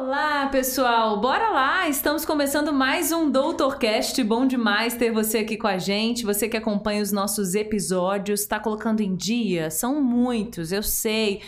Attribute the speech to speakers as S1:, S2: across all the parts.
S1: Olá, pessoal! Bora lá! Estamos começando mais um Doutorcast. Bom demais ter você aqui com a gente. Você que acompanha os nossos episódios, está colocando em dia? São muitos, eu sei.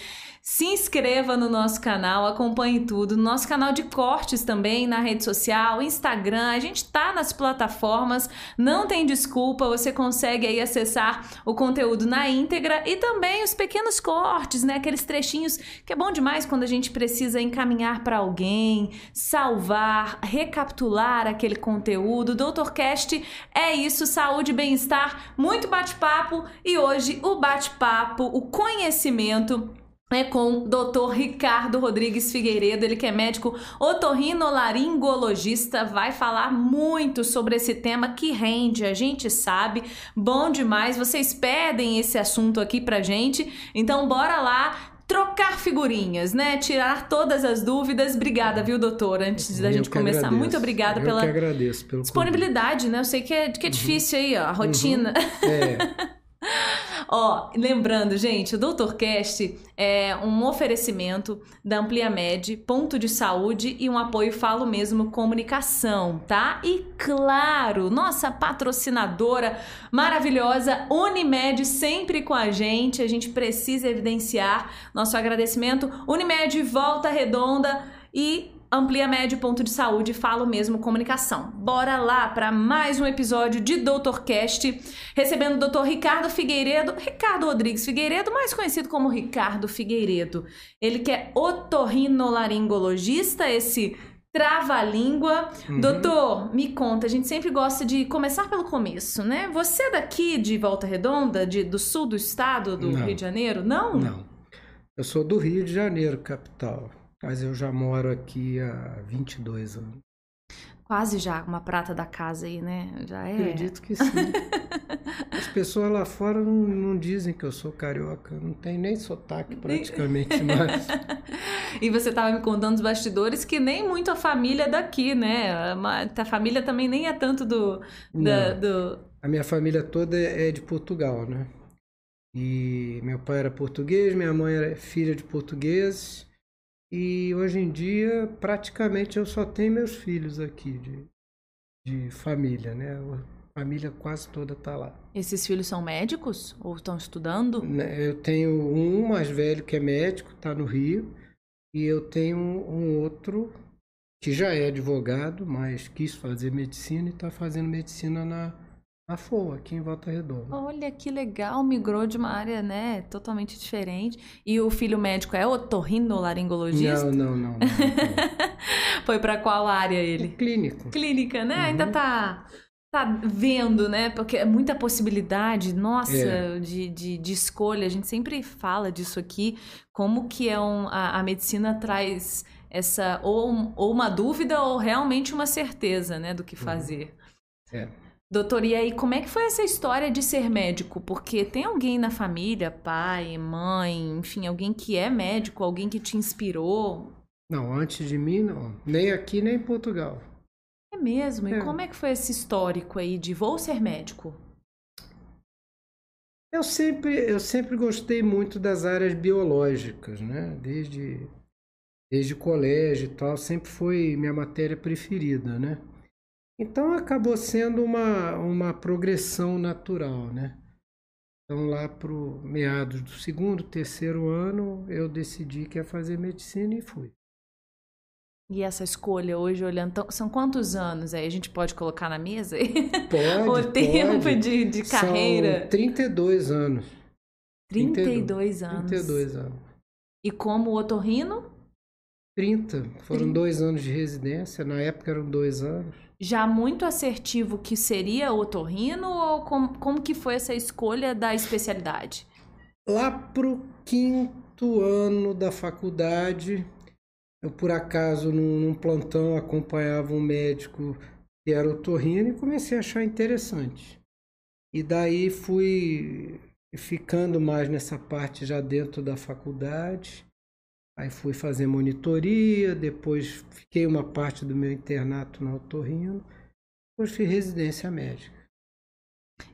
S1: Se inscreva no nosso canal, acompanhe tudo. Nosso canal de cortes também na rede social, Instagram. A gente tá nas plataformas, não tem desculpa. Você consegue aí acessar o conteúdo na íntegra e também os pequenos cortes, né? Aqueles trechinhos que é bom demais quando a gente precisa encaminhar para alguém, salvar, recapitular aquele conteúdo. Doutorcast é isso, saúde, bem-estar, muito bate-papo e hoje o bate-papo, o conhecimento é com o Dr. Ricardo Rodrigues Figueiredo, ele que é médico otorrinolaringologista, vai falar muito sobre esse tema que rende, a gente sabe, bom demais. Vocês pedem esse assunto aqui pra gente, então bora lá trocar figurinhas, né? Tirar todas as dúvidas. Obrigada, viu, doutor? Antes da gente começar,
S2: agradeço.
S1: muito obrigada
S2: Eu
S1: pela disponibilidade, né? Eu sei que é, que é difícil aí, ó, a rotina.
S2: Uhum. É.
S1: Ó, lembrando, gente, o Doutorcast é um oferecimento da Ampliamed, ponto de saúde e um apoio Falo Mesmo Comunicação, tá? E claro, nossa patrocinadora maravilhosa Unimed sempre com a gente. A gente precisa evidenciar nosso agradecimento. Unimed Volta Redonda e Amplia Médio Ponto de Saúde, falo mesmo comunicação. Bora lá para mais um episódio de Doutorcast, recebendo o Dr. Ricardo Figueiredo, Ricardo Rodrigues Figueiredo, mais conhecido como Ricardo Figueiredo. Ele que é otorrinolaringologista, esse trava-língua.
S2: Uhum.
S1: Doutor, me conta, a gente sempre gosta de começar pelo começo, né? Você é daqui de Volta Redonda, de, do sul do estado do
S2: Não.
S1: Rio de Janeiro? Não?
S2: Não. Eu sou do Rio de Janeiro, capital. Mas eu já moro aqui há 22 anos.
S1: Quase já uma prata da casa aí, né? Já é.
S2: Acredito que sim. As pessoas lá fora não, não dizem que eu sou carioca. Não tem nem sotaque praticamente mais.
S1: E você estava me contando dos bastidores que nem muito a família é daqui, né? A família também nem é tanto do. da- do...
S2: A minha família toda é de Portugal, né? E meu pai era português, minha mãe era filha de portugueses. E hoje em dia, praticamente, eu só tenho meus filhos aqui de, de família, né? A família quase toda tá lá.
S1: Esses filhos são médicos? Ou estão estudando?
S2: Né, Eu tenho um mais velho que é médico, tá no Rio. E eu tenho um outro que já é advogado, mas quis fazer medicina e está fazendo medicina na, na FOA, aqui em Volta Redonda.
S1: Olha que legal, migrou de uma área, né? Totalmente diferente. E o filho médico é otorrinolaringologista?
S2: Não, não, não. não, não.
S1: Foi para qual área
S2: É
S1: ele?
S2: clínico.
S1: Clínica, né?
S2: Uhum.
S1: Ainda tá, tá vendo, né? Porque é muita possibilidade, nossa,
S2: É.
S1: de, de, de escolha. A gente sempre fala disso aqui, como que é um, a, a medicina traz essa ou, ou uma dúvida ou realmente uma certeza, né, do que fazer.
S2: É.
S1: Doutor, e aí, como é que foi essa história de ser médico? Porque tem alguém na família, pai, mãe, enfim, alguém que é médico, alguém que te inspirou?
S2: Não, antes de mim, não. Nem aqui, nem em Portugal.
S1: É mesmo? E
S2: É.
S1: como é que foi esse histórico aí de vou ser médico?
S2: Eu sempre, eu sempre gostei muito das áreas biológicas, né? Desde, desde colégio e tal, sempre foi minha matéria preferida, né? Então acabou sendo uma, uma progressão natural, né? Então lá pro meados do segundo, terceiro ano, eu decidi que ia fazer medicina e fui.
S1: E essa escolha hoje, olhando, então, são quantos anos aí? A gente pode colocar na mesa?
S2: Pode,
S1: o tempo
S2: pode.
S1: de, de carreira.
S2: São 32 anos.
S1: 32 anos.
S2: 32 anos.
S1: E como otorrino,
S2: 30. Foram
S1: Trinta.
S2: dois anos de residência. Na época eram dois anos.
S1: já muito assertivo que seria otorrino ou como, como que foi essa escolha da especialidade?
S2: Lá pro quinto ano da faculdade, eu por acaso num, num plantão acompanhava um médico que era otorrino e comecei a achar interessante. E daí fui ficando mais nessa parte já dentro da faculdade. Aí fui fazer monitoria, depois fiquei uma parte do meu internato na otorrino, depois fiz residência médica.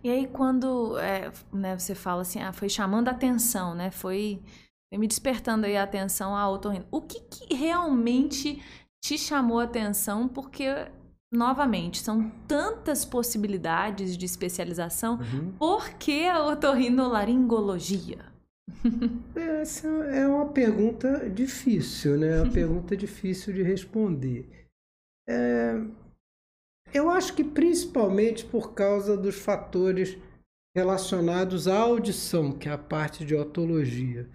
S1: E aí quando é, né, você fala assim, ah, foi chamando a atenção, né? Foi, foi me despertando aí a atenção a otorrino. O que, que realmente te chamou a atenção porque novamente, são tantas possibilidades de especialização.
S2: Uhum.
S1: Por que a otorrinolaringologia?
S2: Essa é uma pergunta difícil, né? Uma pergunta difícil de responder. É, eu acho que principalmente por causa dos fatores relacionados à audição, que é a parte de otologia.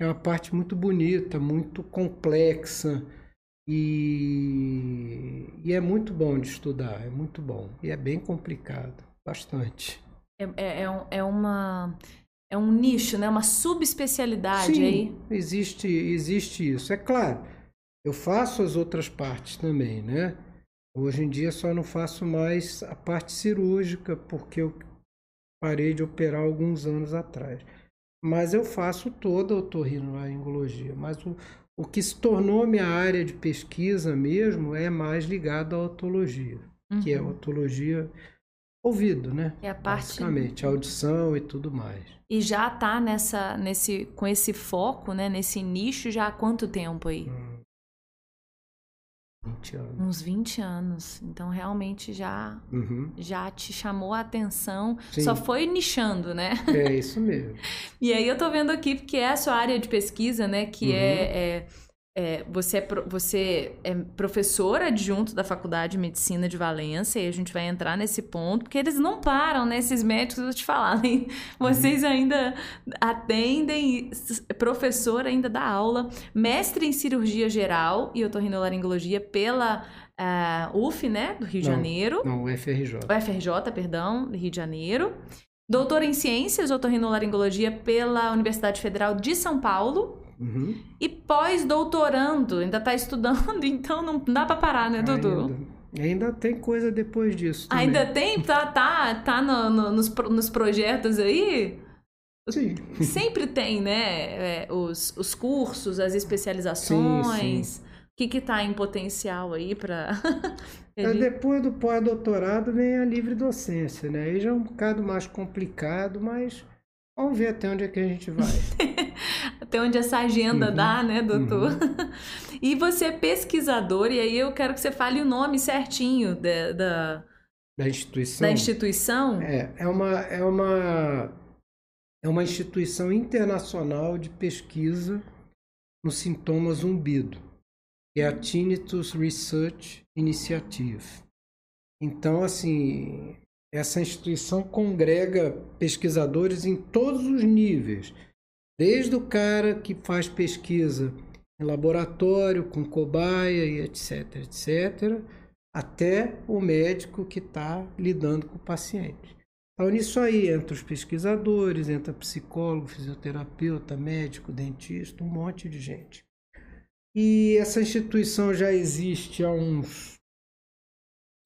S2: É uma parte muito bonita, muito complexa e, e é muito bom de estudar, é muito bom. E é bem complicado, bastante.
S1: É, é, é, é uma é um nicho, né? Uma subespecialidade
S2: Sim,
S1: aí.
S2: Existe, existe isso. É claro, eu faço as outras partes também, né? Hoje em dia só não faço mais a parte cirúrgica, porque eu parei de operar alguns anos atrás. Mas eu faço toda a otorrinolaringologia. Mas o, o que se tornou minha área de pesquisa mesmo é mais ligado à otologia, uhum. que é a uhum. otologia ouvido, né?
S1: É a parte
S2: basicamente, audição e tudo mais.
S1: E já tá nessa nesse com esse foco, né, nesse nicho já há quanto tempo aí? Hum.
S2: 20 anos.
S1: Uns 20 anos. Então realmente já
S2: uhum.
S1: já te chamou a atenção. Sim. Só foi nichando, né?
S2: É isso mesmo.
S1: e aí eu tô vendo aqui porque é a sua área de pesquisa, né, que uhum. é, é é, você, é, você é professora adjunto da Faculdade de Medicina de Valência, e a gente vai entrar nesse ponto, porque eles não param, né? Esses médicos, eu te falar, né? vocês ainda atendem, professor ainda dá aula, mestre em cirurgia geral e otorrinolaringologia pela uh, UF, né? Do Rio de
S2: não,
S1: Janeiro.
S2: Não, UFRJ.
S1: UFRJ, perdão, do Rio de Janeiro. Doutor em Ciências, otorrinolaringologia pela Universidade Federal de São Paulo
S2: Uhum.
S1: E pós-doutorando, ainda está estudando, então não dá para parar, né, Dudu?
S2: Ainda. Ainda tem coisa depois disso. Também.
S1: Ainda tem? Tá, tá, tá no, no, nos, nos projetos aí?
S2: Sim.
S1: Sempre tem, né? É, os, os cursos, as especializações.
S2: Sim, sim.
S1: O que está em potencial aí para.
S2: é, depois do pós-doutorado vem a livre docência, né? Aí já é um bocado mais complicado, mas Vamos ver até onde é que a gente vai.
S1: até onde essa agenda uhum, dá, né, doutor? Uhum. E você é pesquisador, e aí eu quero que você fale o nome certinho da, da,
S2: da instituição.
S1: Da instituição?
S2: É, é uma, é uma, é uma instituição internacional de pesquisa nos sintomas zumbido. É a Tinnitus Research Initiative. Então, assim, essa instituição congrega pesquisadores em todos os níveis, desde o cara que faz pesquisa em laboratório, com cobaia e etc, etc, até o médico que está lidando com o paciente. Então, nisso aí entra os pesquisadores, entra psicólogo, fisioterapeuta, médico, dentista, um monte de gente. E essa instituição já existe há uns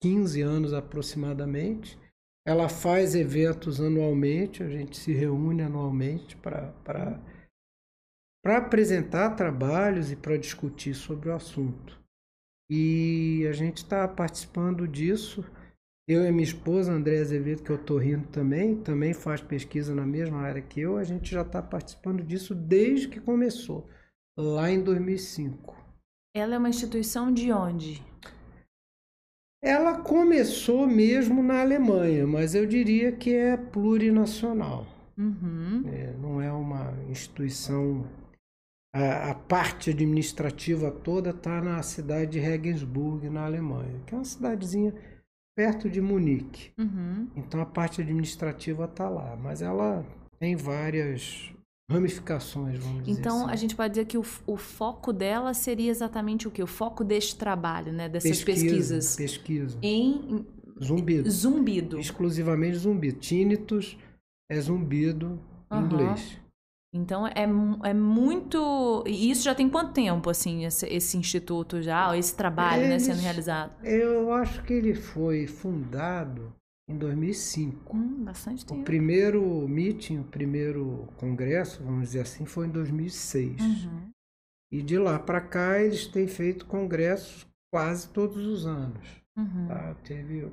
S2: 15 anos aproximadamente. Ela faz eventos anualmente, a gente se reúne anualmente para apresentar trabalhos e para discutir sobre o assunto. E a gente está participando disso. Eu e minha esposa, André Azevedo, que eu estou rindo também, também faz pesquisa na mesma área que eu. A gente já está participando disso desde que começou, lá em 2005.
S1: Ela é uma instituição de onde?
S2: Ela começou mesmo na Alemanha, mas eu diria que é plurinacional.
S1: Uhum.
S2: É, não é uma instituição. A, a parte administrativa toda está na cidade de Regensburg, na Alemanha, que é uma cidadezinha perto de Munique.
S1: Uhum.
S2: Então a parte administrativa está lá, mas ela tem várias ramificações, vamos dizer
S1: Então,
S2: assim.
S1: a gente pode dizer que o, o, foco dela seria exatamente o que? O foco deste trabalho, né? Dessas
S2: pesquisa,
S1: pesquisas.
S2: Pesquisa.
S1: Em
S2: zumbido.
S1: Zumbido.
S2: Exclusivamente zumbido. Tinnitus é zumbido em uhum. inglês.
S1: Então é, é muito. E isso já tem quanto tempo, assim, esse, esse instituto já, esse trabalho Eles, né, sendo realizado?
S2: Eu acho que ele foi fundado em 2005.
S1: Hum, bastante tempo.
S2: O primeiro meeting, o primeiro congresso, vamos dizer assim, foi em 2006.
S1: Uhum.
S2: E de lá para cá eles têm feito congressos quase todos os anos.
S1: Uhum.
S2: Tá? Teve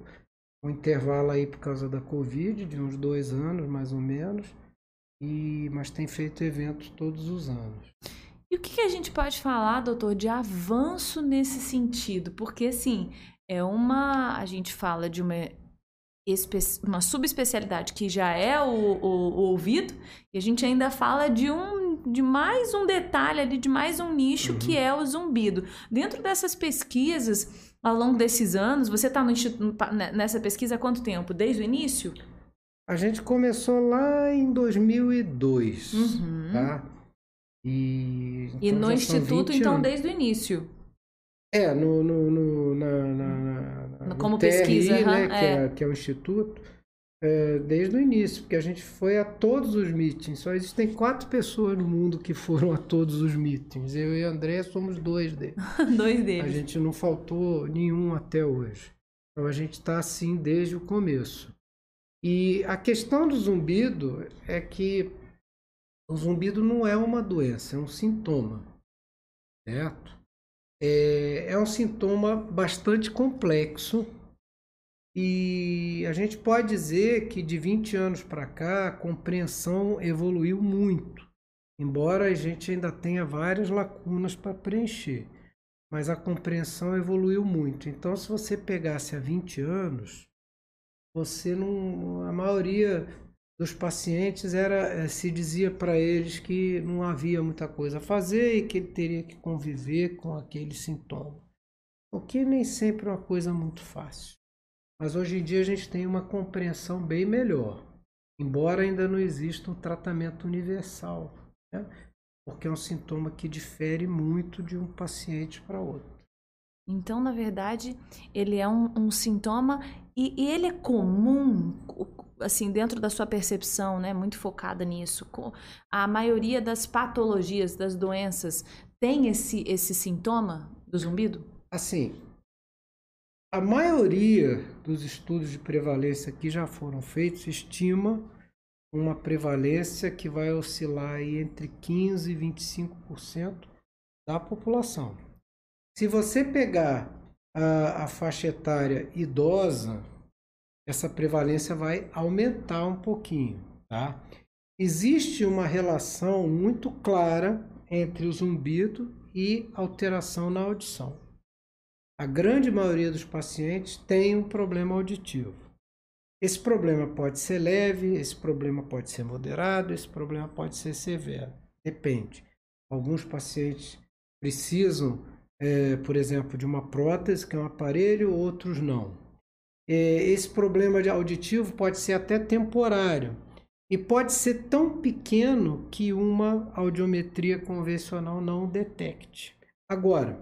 S2: um intervalo aí por causa da Covid, de uns dois anos mais ou menos, e mas tem feito eventos todos os anos.
S1: E o que, que a gente pode falar, doutor, de avanço nesse sentido? Porque, assim, é uma. A gente fala de uma uma subespecialidade que já é o, o, o, ouvido, e a gente ainda fala de um de mais um detalhe ali, de mais um nicho uhum. que é o zumbido. Dentro dessas pesquisas, ao longo desses anos, você está nessa pesquisa há quanto tempo? Desde o início?
S2: A gente começou lá em 2002, uhum. tá?
S1: E, então, e no Instituto, então, desde o início?
S2: É, no, no, no na, na,
S1: como TRI, pesquisa,
S2: né, é. Que, é, que é o Instituto, é, desde o início, porque a gente foi a todos os meetings. Só existem quatro pessoas no mundo que foram a todos os meetings. Eu e André somos dois deles.
S1: dois deles.
S2: A gente não faltou nenhum até hoje. Então a gente está assim desde o começo. E a questão do zumbido é que o zumbido não é uma doença, é um sintoma, certo? É, é um sintoma bastante complexo e a gente pode dizer que de 20 anos para cá a compreensão evoluiu muito, embora a gente ainda tenha várias lacunas para preencher, mas a compreensão evoluiu muito. Então, se você pegasse há 20 anos, você não. A maioria dos pacientes era eh, se dizia para eles que não havia muita coisa a fazer e que ele teria que conviver com aquele sintoma. O que nem sempre é uma coisa muito fácil. Mas hoje em dia a gente tem uma compreensão bem melhor, embora ainda não exista um tratamento universal, né? porque é um sintoma que difere muito de um paciente para outro.
S1: Então, na verdade, ele é um, um sintoma e, e, ele é comum assim, dentro da sua percepção, né, muito focada nisso, a maioria das patologias, das doenças, tem esse, esse sintoma do zumbido?
S2: Assim, a maioria dos estudos de prevalência que já foram feitos estima uma prevalência que vai oscilar entre 15% e 25% da população. Se você pegar a, a faixa etária idosa, essa prevalência vai aumentar um pouquinho, tá? Existe uma relação muito clara entre o zumbido e alteração na audição. A grande maioria dos pacientes tem um problema auditivo. Esse problema pode ser leve, esse problema pode ser moderado, esse problema pode ser severo. Depende. Alguns pacientes precisam, é, por exemplo, de uma prótese, que é um aparelho, outros não. É, esse problema de auditivo pode ser até temporário e pode ser tão pequeno que uma audiometria convencional não detecte. Agora,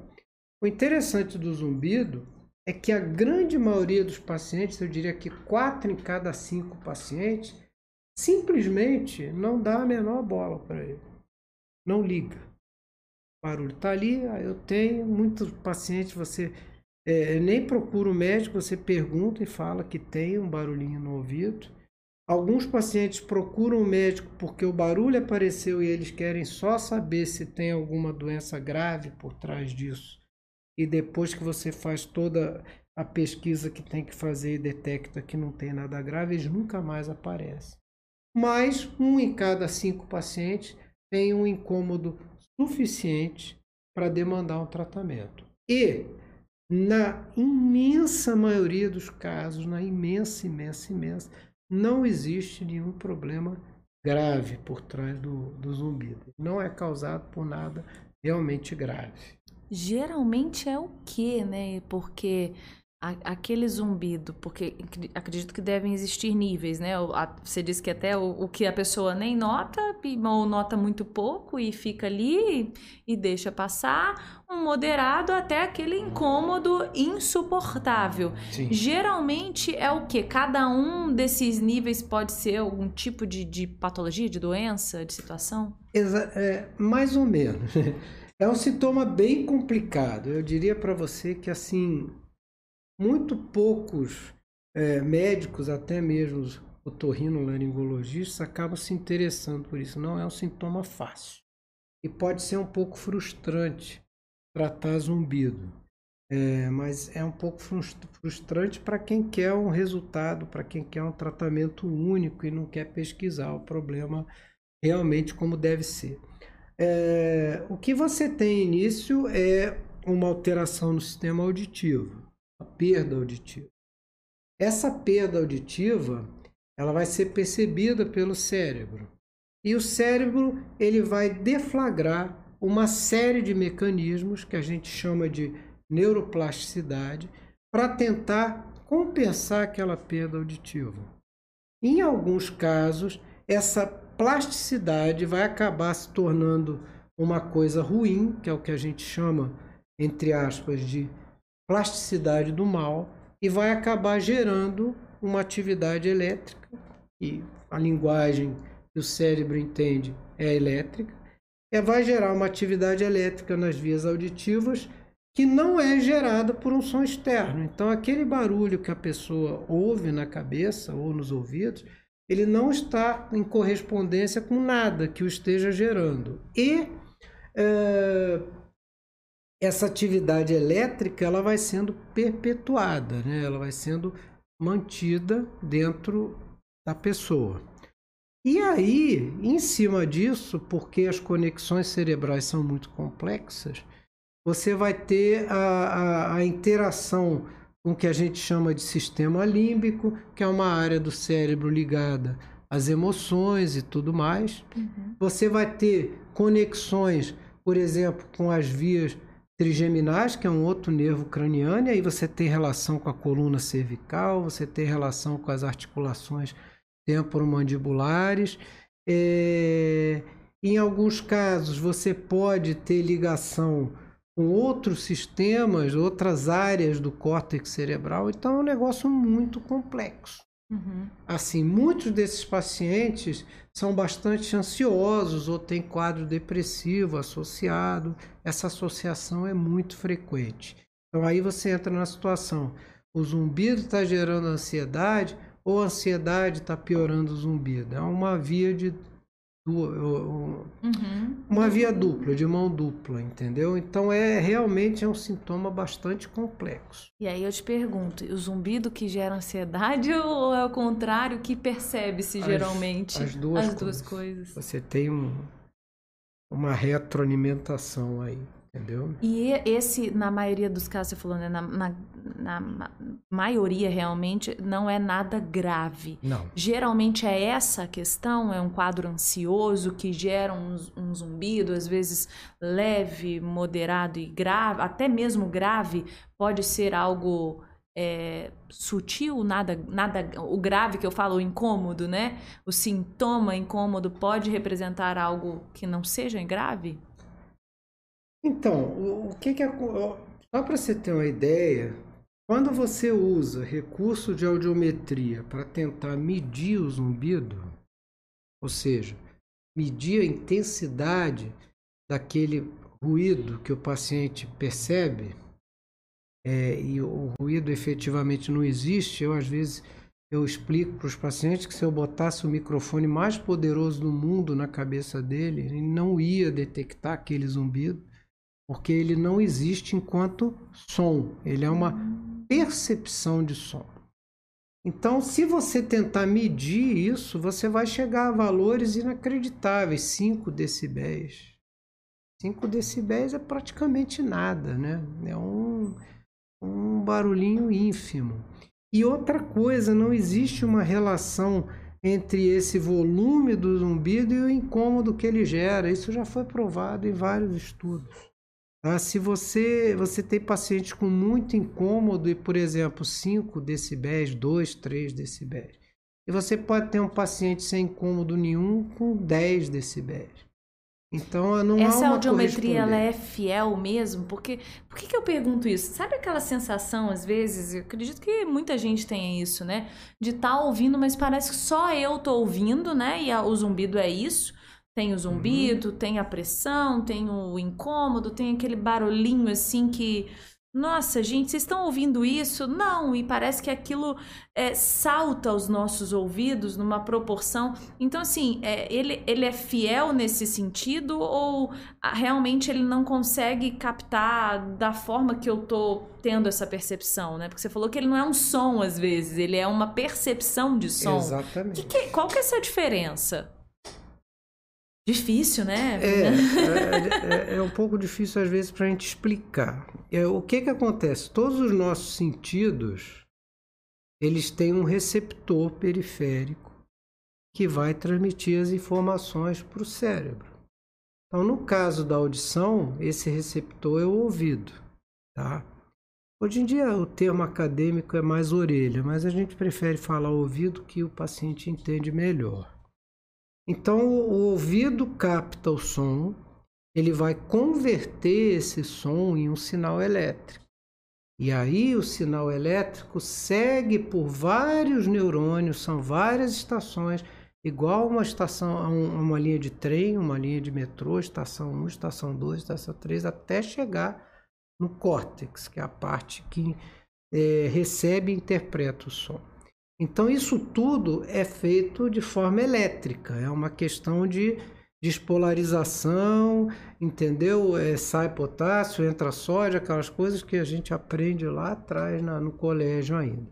S2: o interessante do zumbido é que a grande maioria dos pacientes, eu diria que 4 em cada 5 pacientes, simplesmente não dá a menor bola para ele. Não liga. O barulho está ali, eu tenho muitos pacientes, você é, nem procura o médico, você pergunta e fala que tem um barulhinho no ouvido. Alguns pacientes procuram o médico porque o barulho apareceu e eles querem só saber se tem alguma doença grave por trás disso. E depois que você faz toda a pesquisa que tem que fazer e detecta que não tem nada grave, eles nunca mais aparecem. Mas um em cada cinco pacientes tem um incômodo suficiente para demandar um tratamento. E na imensa maioria dos casos, na imensa, imensa, imensa, não existe nenhum problema grave por trás do, do zumbido. Não é causado por nada realmente grave.
S1: Geralmente é o que, né? Porque aquele zumbido, porque acredito que devem existir níveis, né? Você disse que até o, o, que a pessoa nem nota, ou nota muito pouco e fica ali e deixa passar, um moderado até aquele incômodo insuportável. Sim. Geralmente é o que? Cada um desses níveis pode ser algum tipo de, de patologia, de doença, de situação?
S2: Exa é, mais ou menos. É um sintoma bem complicado. Eu diria para você que assim muito poucos é, médicos, até mesmo otorrinolaringologistas, acabam se interessando por isso. Não é um sintoma fácil. E pode ser um pouco frustrante tratar zumbido. É, mas é um pouco frustrante para quem quer um resultado, para quem quer um tratamento único e não quer pesquisar o problema realmente como deve ser. é, o que você tem início é uma alteração no sistema auditivo, a perda auditiva. Essa perda auditiva, ela vai ser percebida pelo cérebro. E o cérebro, ele vai deflagrar uma série de mecanismos que a gente chama de neuroplasticidade para tentar compensar aquela perda auditiva. Em alguns casos, essa plasticidade vai acabar se tornando uma coisa ruim, que é o que a gente chama, entre aspas, de plasticidade do mal, e vai acabar gerando uma atividade elétrica, e a linguagem que o cérebro entende é elétrica, é, vai gerar uma atividade elétrica nas vias auditivas que não é gerada por um som externo. Então, aquele barulho que a pessoa ouve na cabeça ou nos ouvidos, ele não está em correspondência com nada que o esteja gerando. E é, essa atividade elétrica ela vai sendo perpetuada, né? ela vai sendo mantida dentro da pessoa. E aí, em cima disso, porque as conexões cerebrais são muito complexas, você vai ter a, a, a interação com o que a gente chama de sistema límbico, que é uma área do cérebro ligada às emoções e tudo mais. Uhum. Você vai ter conexões, por exemplo, com as vias trigeminais, que é um outro nervo craniano, e aí você tem relação com a coluna cervical, você tem relação com as articulações temporomandibulares. É... Em alguns casos, você pode ter ligação com outros sistemas, outras áreas do córtex cerebral. Então é um negócio muito complexo. Uhum. Assim, muitos desses pacientes são bastante ansiosos ou têm quadro depressivo associado. Essa associação é muito frequente. Então aí você entra na situação: o zumbido está gerando ansiedade ou a ansiedade está piorando o zumbido. É uma via de uhum. uma via dupla, de mão dupla, entendeu? Então é realmente é um sintoma bastante complexo.
S1: E aí eu te pergunto, o zumbido que gera ansiedade ou é o contrário que percebe-se geralmente?
S2: As duas, as duas coisas. coisas. Você tem um, uma retroalimentação aí. Entendeu?
S1: E esse, na maioria dos casos, você falou, né? Na, na, na, maioria, realmente, não é nada grave.
S2: Não.
S1: Geralmente é essa a questão, é um quadro ansioso que gera um, um zumbido, às vezes leve, moderado e grave, até mesmo grave, pode ser algo é, sutil, nada, nada, o grave que eu falo, o incômodo, né? O sintoma incômodo pode representar algo que não seja grave?
S2: Então, o, o que, que é. Só para você ter uma ideia, quando você usa recurso de audiometria para tentar medir o zumbido, ou seja, medir a intensidade daquele ruído que o paciente percebe, é, e o ruído efetivamente não existe, eu às vezes eu explico para os pacientes que se eu botasse o microfone mais poderoso do mundo na cabeça dele, ele não ia detectar aquele zumbido porque ele não existe enquanto som, ele é uma percepção de som. Então, se você tentar medir isso, você vai chegar a valores inacreditáveis, 5 decibéis. 5 decibéis é praticamente nada, né? É um, um barulhinho ínfimo. E outra coisa, não existe uma relação entre esse volume do zumbido e o incômodo que ele gera. Isso já foi provado em vários estudos. Ah, se você, você tem pacientes com muito incômodo e, por exemplo, 5 decibéis, 2, 3 decibéis. E você pode ter um paciente sem incômodo nenhum com 10 decibéis. Então, não
S1: Essa
S2: há uma
S1: audiometria ela é fiel mesmo? Porque, por que, que eu pergunto isso? Sabe aquela sensação, às vezes, eu acredito que muita gente tenha isso, né? De estar tá ouvindo, mas parece que só eu tô ouvindo, né? E a, o zumbido é isso. Tem o zumbido, uhum. tem a pressão, tem o incômodo, tem aquele barulhinho assim que. Nossa, gente, vocês estão ouvindo isso? Não, e parece que aquilo é, salta aos nossos ouvidos numa proporção. Então, assim, é, ele, ele é fiel nesse sentido ou realmente ele não consegue captar da forma que eu tô tendo essa percepção, né? Porque você falou que ele não é um som às vezes, ele é uma percepção de som.
S2: Exatamente.
S1: Que que, qual que é essa diferença? Difícil, né?
S2: É, é, é, é um pouco difícil às vezes para a gente explicar. É, o que que acontece? Todos os nossos sentidos, eles têm um receptor periférico que vai transmitir as informações para o cérebro. Então, no caso da audição, esse receptor é o ouvido, tá? Hoje em dia o termo acadêmico é mais orelha, mas a gente prefere falar ouvido que o paciente entende melhor. Então, o ouvido capta o som, ele vai converter esse som em um sinal elétrico. E aí o sinal elétrico segue por vários neurônios, são várias estações, igual uma estação, uma linha de trem, uma linha de metrô, estação 1, estação 2, estação 3, até chegar no córtex, que é a parte que é, recebe e interpreta o som. Então, isso tudo é feito de forma elétrica, é uma questão de despolarização, entendeu? É, sai potássio, entra sódio, aquelas coisas que a gente aprende lá atrás na, no colégio ainda.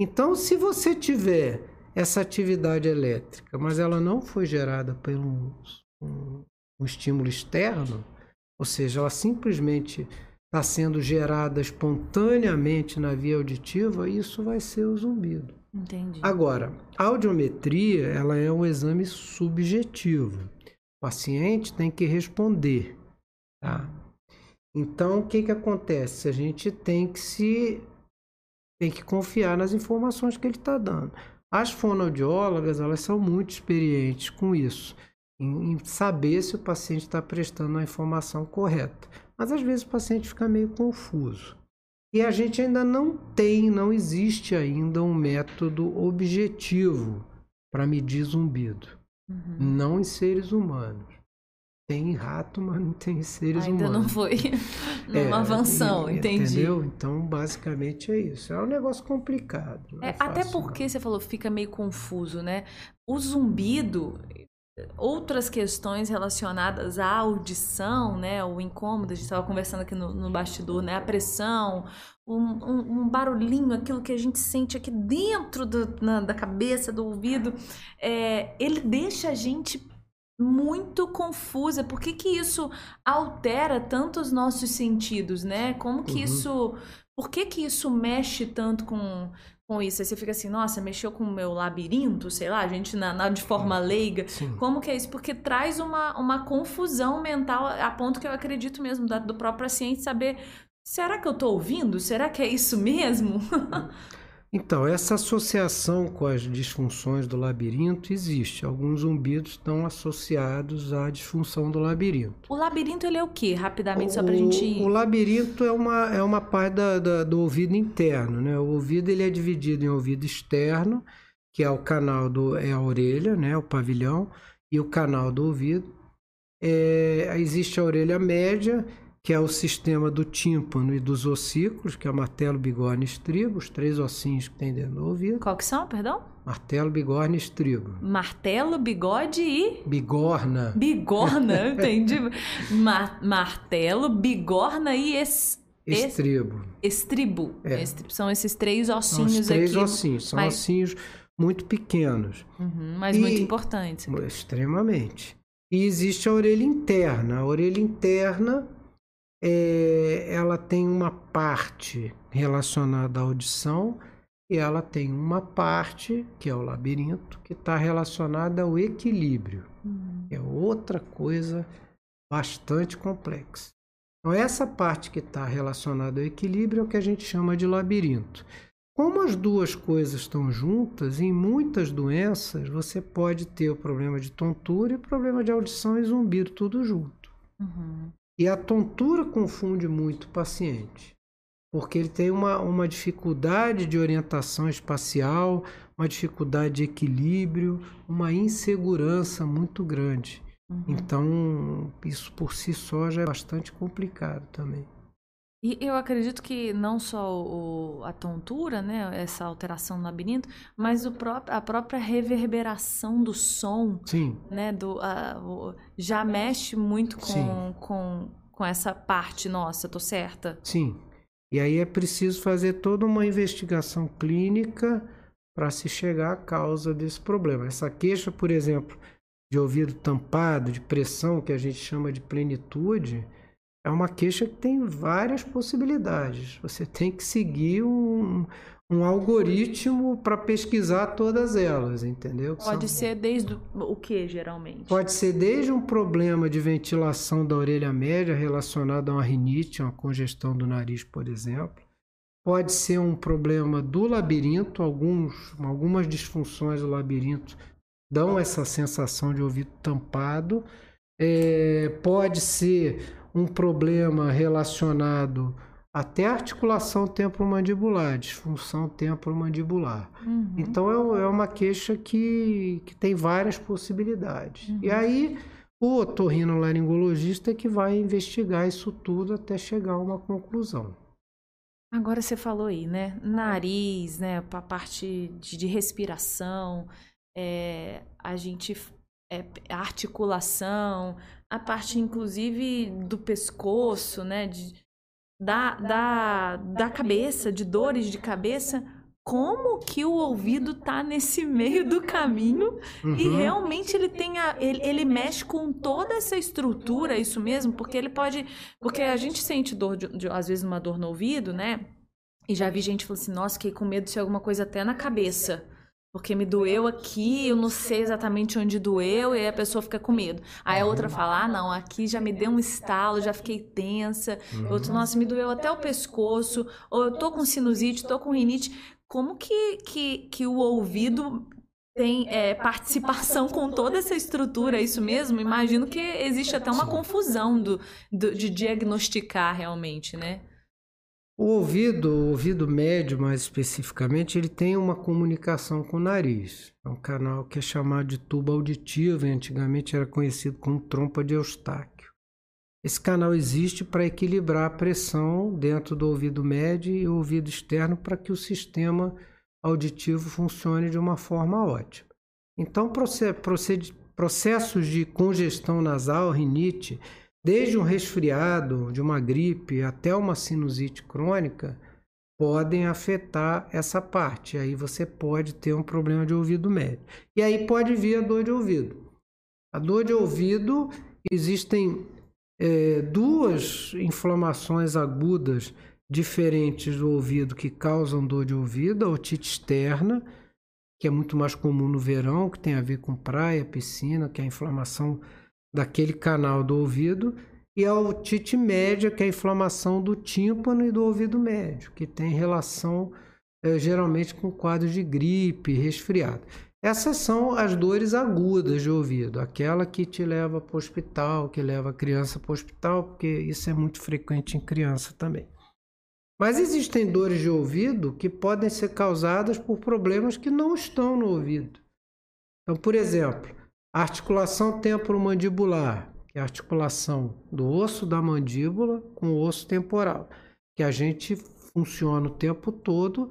S2: Então, se você tiver essa atividade elétrica, mas ela não foi gerada por um, um, um estímulo externo, ou seja, ela simplesmente está sendo gerada espontaneamente na via auditiva, isso vai ser o zumbido.
S1: Entendi.
S2: Agora, a audiometria ela é um exame subjetivo. O paciente tem que responder. Tá? Então, o que, que acontece? A gente tem que se tem que confiar nas informações que ele está dando. As fonoaudiólogas elas são muito experientes com isso, em, em saber se o paciente está prestando a informação correta. Mas às vezes o paciente fica meio confuso. E a gente ainda não tem, não existe ainda um método objetivo para medir zumbido. Uhum. Não em seres humanos. Tem rato, mas não tem seres
S1: ainda
S2: humanos.
S1: Ainda não foi numa é, avanção, entendi.
S2: Entendeu? Então, basicamente é isso. É um negócio complicado.
S1: É, é até porque não. você falou, fica meio confuso, né? O zumbido, outras questões relacionadas à audição, né, o incômodo, a gente estava conversando aqui no, no, bastidor, né, a pressão, um, um, um, barulhinho, aquilo que a gente sente aqui dentro do, na, da cabeça, do ouvido, é, ele deixa a gente muito confusa. Por que, que isso altera tanto os nossos sentidos, né? Como que uhum. isso... Por que que isso mexe tanto com com isso. Aí você fica assim, nossa, mexeu com o meu labirinto, sei lá, a gente na, na de forma leiga. Sim. Como que é isso? Porque traz uma, uma confusão mental a ponto que eu acredito mesmo da, do próprio paciente saber, será que eu estou ouvindo? Será que é isso mesmo?
S2: Então, essa associação com as disfunções do labirinto existe. Alguns zumbidos estão associados à disfunção do labirinto.
S1: O labirinto ele é o que, rapidamente, só para a gente...
S2: O labirinto é uma, é uma parte da, da, do ouvido interno. Né? O ouvido ele é dividido em ouvido externo, que é o canal do... é a orelha, né? o pavilhão, e o canal do ouvido. É, existe a orelha média, que é o sistema do tímpano e dos ossículos, que é o martelo, bigorna e estribo, os três ossinhos que tem dentro do ouvido.
S1: Qual que são, perdão?
S2: Martelo, bigorna e estribo.
S1: Martelo, bigode e...
S2: Bigorna.
S1: Bigorna, entendi. Mar martelo, bigorna e es...
S2: estribo.
S1: Estribo. É. Estribo. São esses três ossinhos
S2: são os três
S1: aqui.
S2: ossinhos. São mas... ossinhos muito pequenos.
S1: Uhum, mas e... muito importantes.
S2: Extremamente. E existe a orelha interna. A orelha interna é, ela tem uma parte relacionada à audição e ela tem uma parte, que é o labirinto, que está relacionada ao equilíbrio. Uhum. É outra coisa bastante complexa. Então, essa parte que está relacionada ao equilíbrio é o que a gente chama de labirinto. Como as duas coisas estão juntas, em muitas doenças você pode ter o problema de tontura e o problema de audição e zumbido tudo junto. Uhum. E a tontura confunde muito o paciente, porque ele tem uma, uma dificuldade de orientação espacial, uma dificuldade de equilíbrio, uma insegurança muito grande. Uhum. Então, isso por si só já é bastante complicado também.
S1: E eu acredito que não só o, a tontura, né, essa alteração no labirinto, mas o próprio, a própria reverberação do som,
S2: Sim.
S1: né, do, a, o, já mexe muito com, com, com essa parte nossa, tô certa?
S2: Sim. E aí é preciso fazer toda uma investigação clínica para se chegar à causa desse problema. Essa queixa, por exemplo, de ouvido tampado, de pressão, que a gente chama de plenitude, é uma queixa que tem várias possibilidades. Você tem que seguir um, um algoritmo para pesquisar todas elas, entendeu?
S1: Pode São... ser desde o que, geralmente?
S2: Pode ser desde um problema de ventilação da orelha média relacionado a uma rinite, uma congestão do nariz, por exemplo. Pode ser um problema do labirinto, alguns, algumas disfunções do labirinto dão essa sensação de ouvido tampado. É, pode ser um problema relacionado até articulação temporomandibular, disfunção temporomandibular. Uhum. Então é, é, uma queixa que, que tem várias possibilidades. Uhum. E aí o otorrinolaringologista é que vai investigar isso tudo até chegar a uma conclusão.
S1: Agora você falou aí, né? Nariz, né? A parte de, de respiração, é, a gente. É, articulação, a parte inclusive do pescoço, né? De, da, da, da cabeça, de dores de cabeça como que o ouvido tá nesse meio do caminho uhum. e realmente ele tem a, ele, ele mexe com toda essa estrutura, isso mesmo, porque ele pode, porque a gente sente dor de, de, às vezes uma dor no ouvido, né? E já vi gente falando assim, nossa, fiquei com medo de ser alguma coisa até na cabeça. Porque me doeu aqui, eu não sei exatamente onde doeu, e aí a pessoa fica com medo. Aí a outra fala: ah, não, aqui já me deu um estalo, já fiquei tensa. Uhum. Outro, nossa, me doeu até o pescoço, ou eu tô com sinusite, tô com rinite. Como que, que, que o ouvido tem é, participação com toda essa estrutura, é isso mesmo? Imagino que existe até uma confusão do, do, de diagnosticar realmente, né?
S2: O ouvido, o ouvido médio mais especificamente, ele tem uma comunicação com o nariz. É um canal que é chamado de tubo auditivo e antigamente era conhecido como trompa de Eustáquio. Esse canal existe para equilibrar a pressão dentro do ouvido médio e o ouvido externo para que o sistema auditivo funcione de uma forma ótima. Então, processos de congestão nasal, rinite, desde um resfriado, de uma gripe até uma sinusite crônica, podem afetar essa parte. Aí você pode ter um problema de ouvido médio. E aí pode vir a dor de ouvido. A dor de ouvido, existem é, duas inflamações agudas diferentes do ouvido que causam dor de ouvido, a otite externa, que é muito mais comum no verão, que tem a ver com praia, piscina, que é a inflamação daquele canal do ouvido, e a otite média, que é a inflamação do tímpano e do ouvido médio, que tem relação é, geralmente com quadro de gripe, resfriado. Essas são as dores agudas de ouvido, aquela que te leva para o hospital, que leva a criança para o hospital, porque isso é muito frequente em criança também. Mas existem dores de ouvido que podem ser causadas por problemas que não estão no ouvido. Então, por exemplo, Articulação temporomandibular, que é a articulação do osso da mandíbula com o osso temporal, que a gente funciona o tempo todo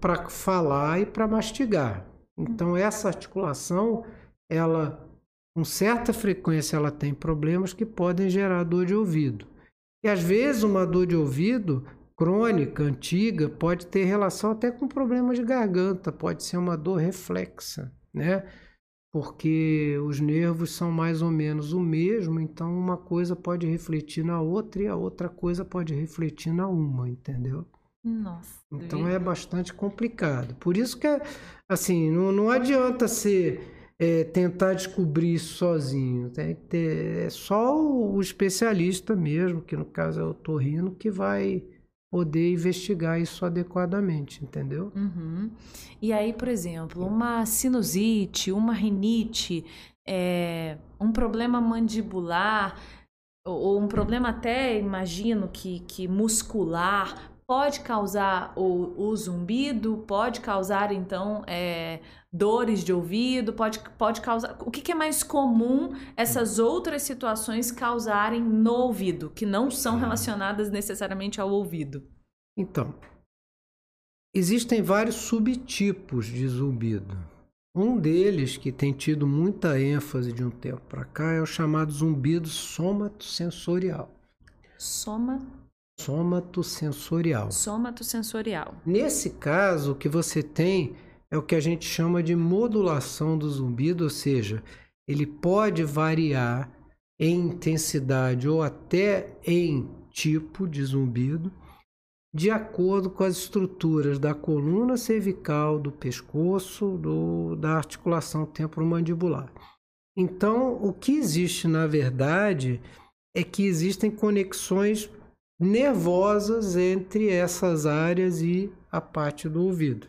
S2: para falar e para mastigar. Então essa articulação, ela com certa frequência ela tem problemas que podem gerar dor de ouvido. E às vezes uma dor de ouvido crônica, antiga, pode ter relação até com problemas de garganta, pode ser uma dor reflexa, né? Porque os nervos são mais ou menos o mesmo, então uma coisa pode refletir na outra e a outra coisa pode refletir na uma, entendeu?
S1: Nossa.
S2: Então é bastante complicado. Por isso que, assim, não, não adianta ser é, tentar descobrir isso sozinho. Tem que ter, é só o especialista mesmo, que no caso é o Torrino, que vai poder investigar isso adequadamente, entendeu?
S1: Uhum. E aí, por exemplo, uma sinusite, uma rinite, é, um problema mandibular, ou, um problema até, imagino, que, que muscular, pode causar o, o zumbido, pode causar, então, é, dores de ouvido, pode, pode causar. O que, que, é mais comum essas outras situações causarem no ouvido, que não são relacionadas necessariamente ao ouvido?
S2: Então, existem vários subtipos de zumbido. Um deles, que tem tido muita ênfase de um tempo para cá, é o chamado zumbido somatosensorial.
S1: Soma?
S2: Somatosensorial.
S1: Somatosensorial.
S2: Nesse caso, o que você tem é o que a gente chama de modulação do zumbido, ou seja, ele pode variar em intensidade ou até em tipo de zumbido, de acordo com as estruturas da coluna cervical, do pescoço, do, da articulação temporomandibular. Então, o que existe na verdade é que existem conexões nervosas entre essas áreas e a parte do ouvido.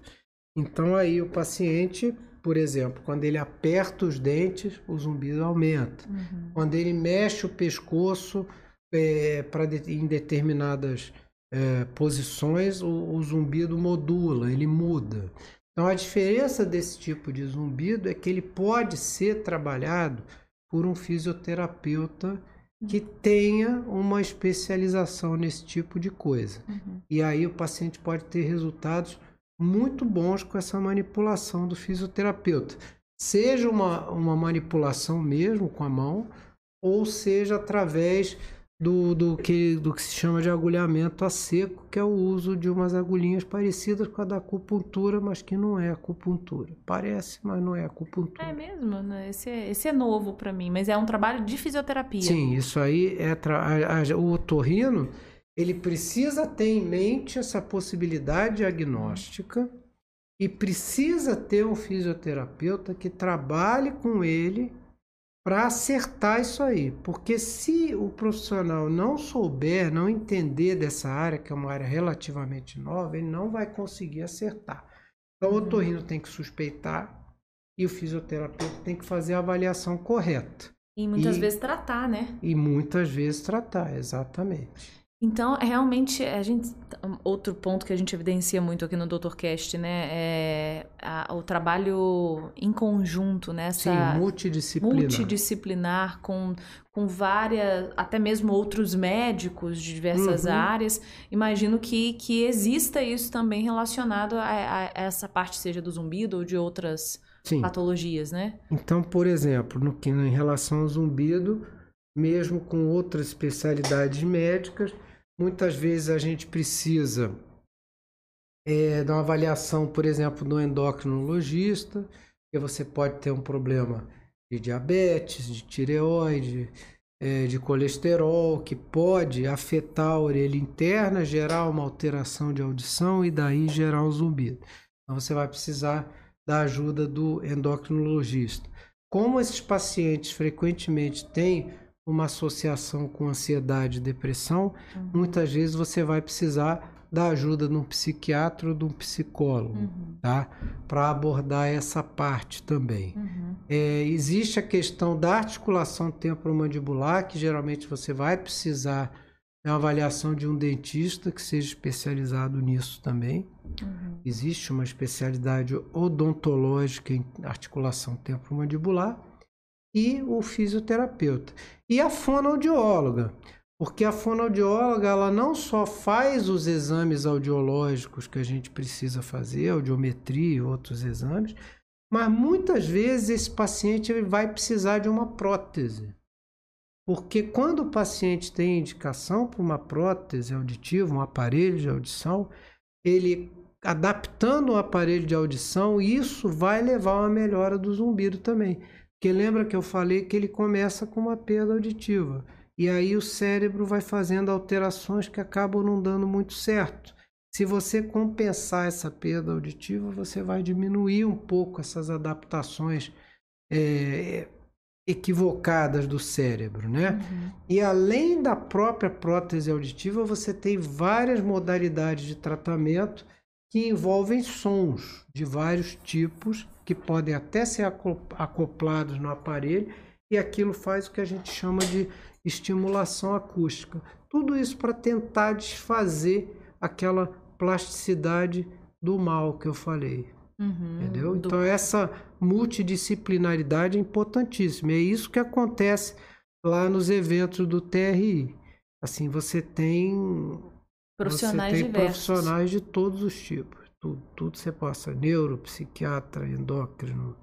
S2: Então aí o paciente, por exemplo, quando ele aperta os dentes, o zumbido aumenta. Uhum. Quando ele mexe o pescoço é, para de, em determinadas é, posições, o, o zumbido modula, ele muda. Então a diferença desse tipo de zumbido é que ele pode ser trabalhado por um fisioterapeuta que tenha uma especialização nesse tipo de coisa. Uhum. E aí o paciente pode ter resultados muito bons com essa manipulação do fisioterapeuta. Seja uma, uma manipulação mesmo com a mão, ou seja através do, do, que, do que se chama de agulhamento a seco, que é o uso de umas agulhinhas parecidas com a da acupuntura, mas que não é acupuntura. Parece, mas não é acupuntura.
S1: É mesmo? Né? Esse é, esse é novo para mim, mas é um trabalho de fisioterapia.
S2: Sim, isso aí é. A, a, o otorrino, ele precisa ter em mente essa possibilidade diagnóstica e precisa ter um fisioterapeuta que trabalhe com ele para acertar isso aí. Porque se o profissional não souber, não entender dessa área, que é uma área relativamente nova, ele não vai conseguir acertar. Então o otorrino tem que suspeitar e o fisioterapeuta tem que fazer a avaliação correta.
S1: E muitas e, vezes tratar, né?
S2: E muitas vezes tratar, exatamente.
S1: Então, realmente, a gente outro ponto que a gente evidencia muito aqui no DrCast, né, é a, o trabalho em conjunto, né,
S2: essa Sim, multidisciplinar.
S1: multidisciplinar com com várias, até mesmo outros médicos de diversas uhum. áreas. Imagino que, que exista isso também relacionado a, a essa parte, seja do zumbido ou de outras Sim. patologias, né?
S2: Então, por exemplo, no que em relação ao zumbido, mesmo com outras especialidades médicas, Muitas vezes a gente precisa é, uma avaliação, por exemplo, do endocrinologista, que você pode ter um problema de diabetes, de tireoide, é, de colesterol, que pode afetar a orelha interna, gerar uma alteração de audição e daí gerar um zumbido. Então você vai precisar da ajuda do endocrinologista. Como esses pacientes frequentemente têm uma associação com ansiedade e depressão, uhum. muitas vezes você vai precisar da ajuda de um psiquiatra ou de um psicólogo, uhum. tá? Para abordar essa parte também. Uhum. É, existe a questão da articulação temporomandibular, que geralmente você vai precisar da avaliação de um dentista que seja especializado nisso também. Uhum. Existe uma especialidade odontológica em articulação temporomandibular e o fisioterapeuta. E a fonoaudióloga, porque a fonoaudióloga ela não só faz os exames audiológicos que a gente precisa fazer, audiometria e outros exames, mas muitas vezes esse paciente vai precisar de uma prótese. Porque quando o paciente tem indicação para uma prótese auditiva, um aparelho de audição, ele adaptando o aparelho de audição, isso vai levar a uma melhora do zumbido também. Porque lembra que eu falei que ele começa com uma perda auditiva. E aí o cérebro vai fazendo alterações que acabam não dando muito certo. Se você compensar essa perda auditiva, você vai diminuir um pouco essas adaptações é, equivocadas do cérebro, né? Uhum. E além da própria prótese auditiva, você tem várias modalidades de tratamento que envolvem sons de vários tipos que podem até ser acoplados no aparelho e aquilo faz o que a gente chama de estimulação acústica. Tudo isso para tentar desfazer aquela plasticidade do mal que eu falei. Uhum, entendeu? Do... Então essa multidisciplinaridade é importantíssima. É isso que acontece lá nos eventos do TRI. Assim, você tem
S1: profissionais
S2: você tem
S1: diversos.
S2: profissionais de todos os tipos tudo, tudo você passa, neuro, psiquiatra, endócrino.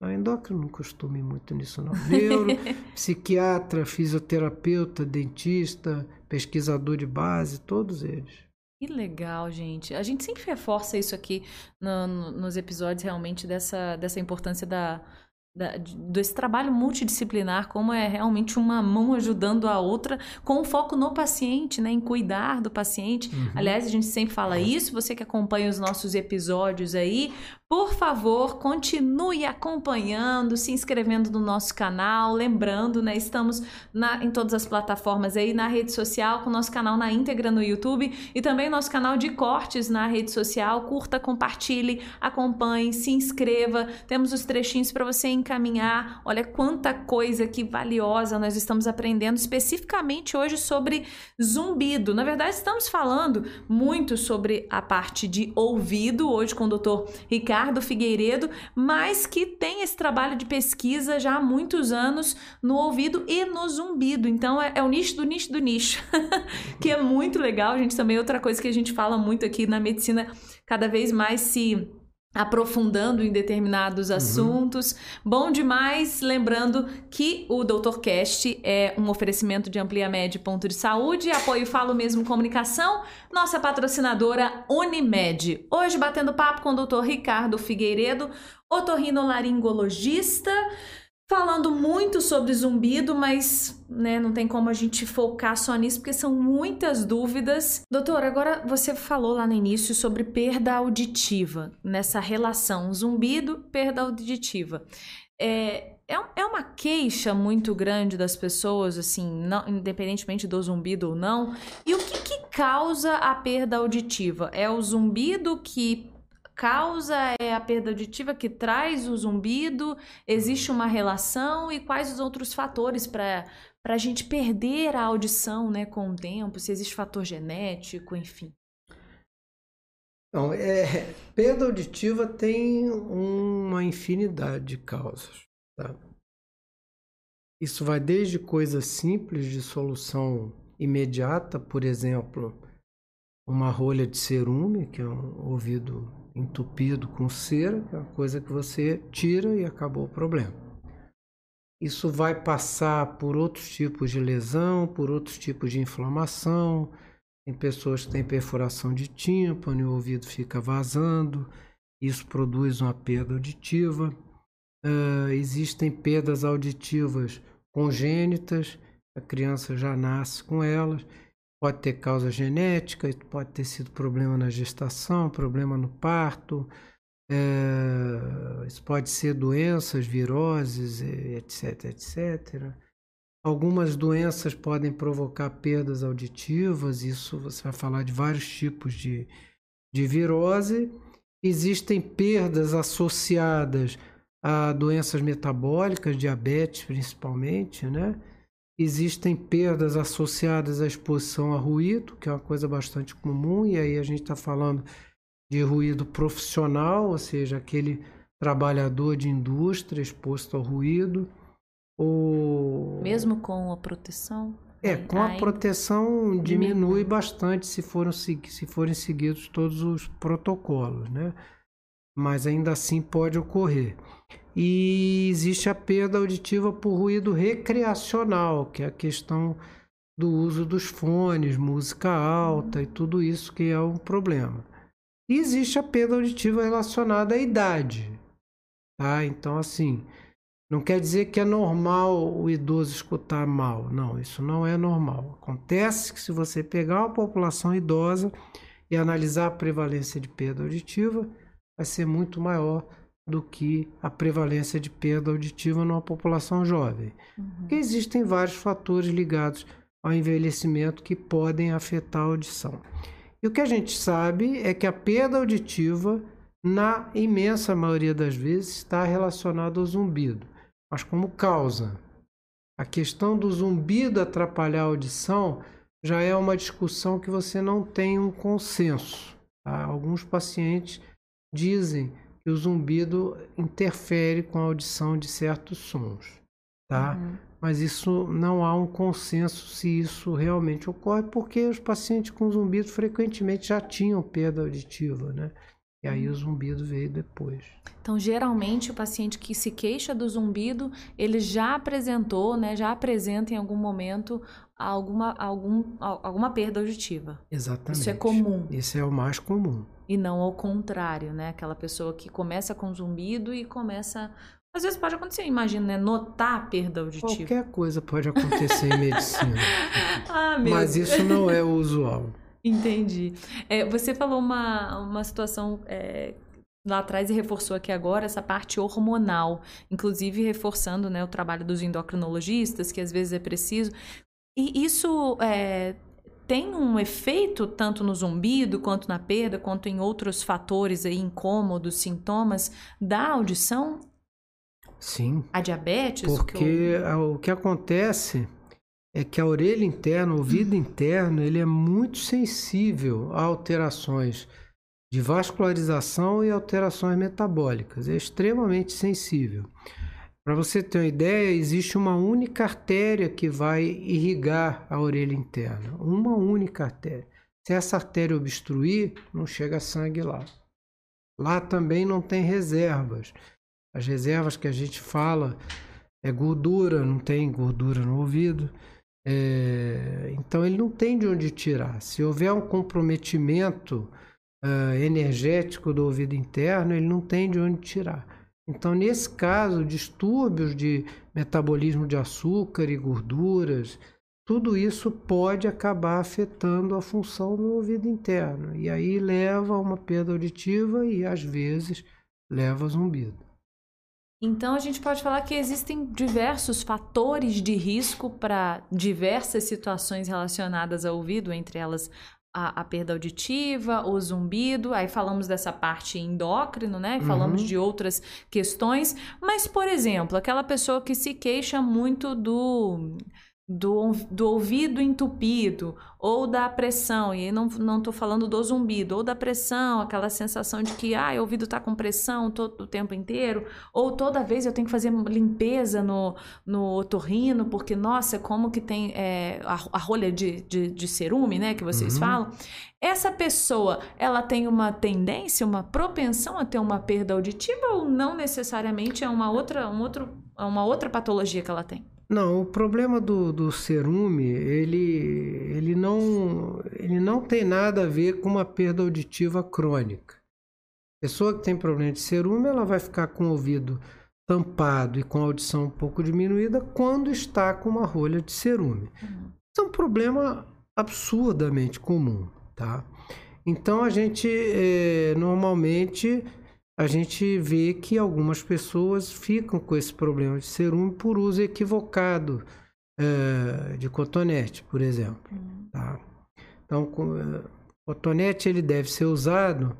S2: Não, endócrino não costume muito nisso não. Neuro, psiquiatra, fisioterapeuta, dentista, pesquisador de base, todos eles.
S1: Que legal, gente. A gente sempre reforça isso aqui no, no, nos episódios realmente dessa, dessa importância da, da, desse trabalho multidisciplinar, como é realmente uma mão ajudando a outra, com foco no paciente, né, em cuidar do paciente. Uhum. Aliás, a gente sempre fala isso, você que acompanha os nossos episódios aí, por favor, continue acompanhando, se inscrevendo no nosso canal. Lembrando, né, estamos na, em todas as plataformas aí, na rede social, com o nosso canal na íntegra no YouTube e também nosso canal de cortes na rede social. Curta, compartilhe, acompanhe, se inscreva. Temos os trechinhos para você encaminhar. Olha quanta coisa que valiosa nós estamos aprendendo especificamente hoje sobre zumbido. Na verdade, estamos falando muito sobre a parte de ouvido hoje com o Dr. Ricardo Ricardo Figueiredo, mas que tem esse trabalho de pesquisa já há muitos anos no ouvido e no zumbido. Então é, é o nicho do nicho do nicho, que é muito legal. A gente também, outra coisa que a gente fala muito aqui na medicina, cada vez mais se aprofundando em determinados uhum. assuntos. Bom demais, lembrando que o Doutor Cast é um oferecimento de Amplia Med Ponto de Saúde, apoio Falo Mesmo Comunicação, nossa patrocinadora Unimed. Hoje batendo papo com o Doutor Ricardo Figueiredo, otorrinolaringologista, falando muito sobre zumbido, mas né, não tem como a gente focar só nisso, porque são muitas dúvidas. Doutor, agora você falou lá no início sobre perda auditiva, nessa relação zumbido, perda auditiva. É, é, é uma queixa muito grande das pessoas, assim, não, independentemente do zumbido ou não. E o que, que causa a perda auditiva? É o zumbido que causa é a perda auditiva que traz o zumbido? Existe uma relação? E quais os outros fatores para a gente perder a audição né, com o tempo? Se existe fator genético, enfim.
S2: Então, é, perda auditiva tem uma infinidade de causas. Tá? Isso vai desde coisas simples de solução imediata, por exemplo, uma rolha de cerume, que é um ouvido entupido com cera, que é uma coisa que você tira e acabou o problema. Isso vai passar por outros tipos de lesão, por outros tipos de inflamação. Tem pessoas que têm perfuração de tímpano e o ouvido fica vazando, isso produz uma perda auditiva. Uh, existem perdas auditivas congênitas, a criança já nasce com elas Pode ter causa genética, pode ter sido problema na gestação, problema no parto, é, isso pode ser doenças, viroses, etc, etc. Algumas doenças podem provocar perdas auditivas, isso você vai falar de vários tipos de, de virose. Existem perdas associadas a doenças metabólicas, diabetes principalmente, né? Existem perdas associadas à exposição a ruído, que é uma coisa bastante comum, e aí a gente está falando de ruído profissional, ou seja, aquele trabalhador de indústria exposto ao ruído. Ou...
S1: Mesmo com a proteção?
S2: É, com a proteção diminui bastante se, foram, se forem seguidos todos os protocolos, né? Mas ainda assim pode ocorrer. E existe a perda auditiva por ruído recreacional, que é a questão do uso dos fones, música alta e tudo isso que é um problema. E existe a perda auditiva relacionada à idade. Tá? Então, assim, não quer dizer que é normal o idoso escutar mal. Não, isso não é normal. Acontece que se você pegar uma população idosa e analisar a prevalência de perda auditiva, vai ser muito maior do que a prevalência de perda auditiva numa população jovem. Uhum. Porque existem vários fatores ligados ao envelhecimento que podem afetar a audição. E o que a gente sabe é que a perda auditiva, na imensa maioria das vezes, está relacionada ao zumbido. Mas como causa? A questão do zumbido atrapalhar a audição já é uma discussão que você não tem um consenso. Tá? Alguns pacientes dizem que o zumbido interfere com a audição de certos sons, tá? Uhum. Mas isso não há um consenso se isso realmente ocorre, porque os pacientes com zumbido frequentemente já tinham perda auditiva, né? E aí o uhum. zumbido veio depois.
S1: Então, geralmente, o paciente que se queixa do zumbido, ele já apresentou, né, já apresenta em algum momento alguma, algum, alguma perda auditiva.
S2: Exatamente.
S1: Isso é comum.
S2: Isso é o mais comum.
S1: E não ao contrário, né? Aquela pessoa que começa com zumbido e começa Às vezes pode acontecer, imagina, né? Notar a perda auditiva.
S2: Qualquer coisa pode acontecer em medicina.
S1: ah, meu
S2: Mas isso não é o usual.
S1: Entendi. É, você falou uma, uma situação é, lá atrás e reforçou aqui agora essa parte hormonal, inclusive reforçando né, o trabalho dos endocrinologistas, que às vezes é preciso. E isso é, tem um efeito tanto no zumbido, quanto na perda, quanto em outros fatores aí, incômodos, sintomas da audição?
S2: Sim.
S1: A diabetes?
S2: Porque eu... o que acontece é que a orelha interna, o ouvido uhum. interno, ele é muito sensível a alterações de vascularização e alterações metabólicas. É extremamente sensível. Para você ter uma ideia, existe uma única artéria que vai irrigar a orelha interna. Uma única artéria. Se essa artéria obstruir, não chega sangue lá. Lá também não tem reservas. As reservas que a gente fala é gordura, não tem gordura no ouvido. É, então ele não tem de onde tirar. Se houver um comprometimento uh, energético do ouvido interno, ele não tem de onde tirar. Então, nesse caso, distúrbios de metabolismo de açúcar e gorduras, tudo isso pode acabar afetando a função do ouvido interno. E aí leva a uma perda auditiva e, às vezes, leva a zumbido.
S1: Então a gente pode falar que existem diversos fatores de risco para diversas situações relacionadas ao ouvido, entre elas a, a, perda auditiva, o zumbido, aí falamos dessa parte endócrino, né? Falamos uhum. de outras questões, mas, por exemplo, aquela pessoa que se queixa muito do do, do ouvido entupido ou da pressão, e não não estou falando do zumbido, ou da pressão, aquela sensação de que ah, o ouvido está com pressão todo o tempo inteiro, ou toda vez eu tenho que fazer limpeza no, no otorrino, porque nossa, como que tem é, a, a, rolha de, de, de, cerume, né, que vocês uhum. falam. Essa pessoa, ela tem uma tendência, uma propensão a ter uma perda auditiva ou não necessariamente é uma outra, um outro, é uma outra patologia que ela tem?
S2: Não, o problema do, do cerume, ele, ele, não, ele não tem nada a ver com uma perda auditiva crônica. Pessoa que tem problema de cerume, ela vai ficar com o ouvido tampado e com a audição um pouco diminuída quando está com uma rolha de cerume. Uhum. Isso é um problema absurdamente comum, tá? Então a gente é, normalmente a gente vê que algumas pessoas ficam com esse problema de cerume por uso equivocado é, de cotonete, por exemplo. Uhum. Tá? Então, o eh, cotonete ele deve ser usado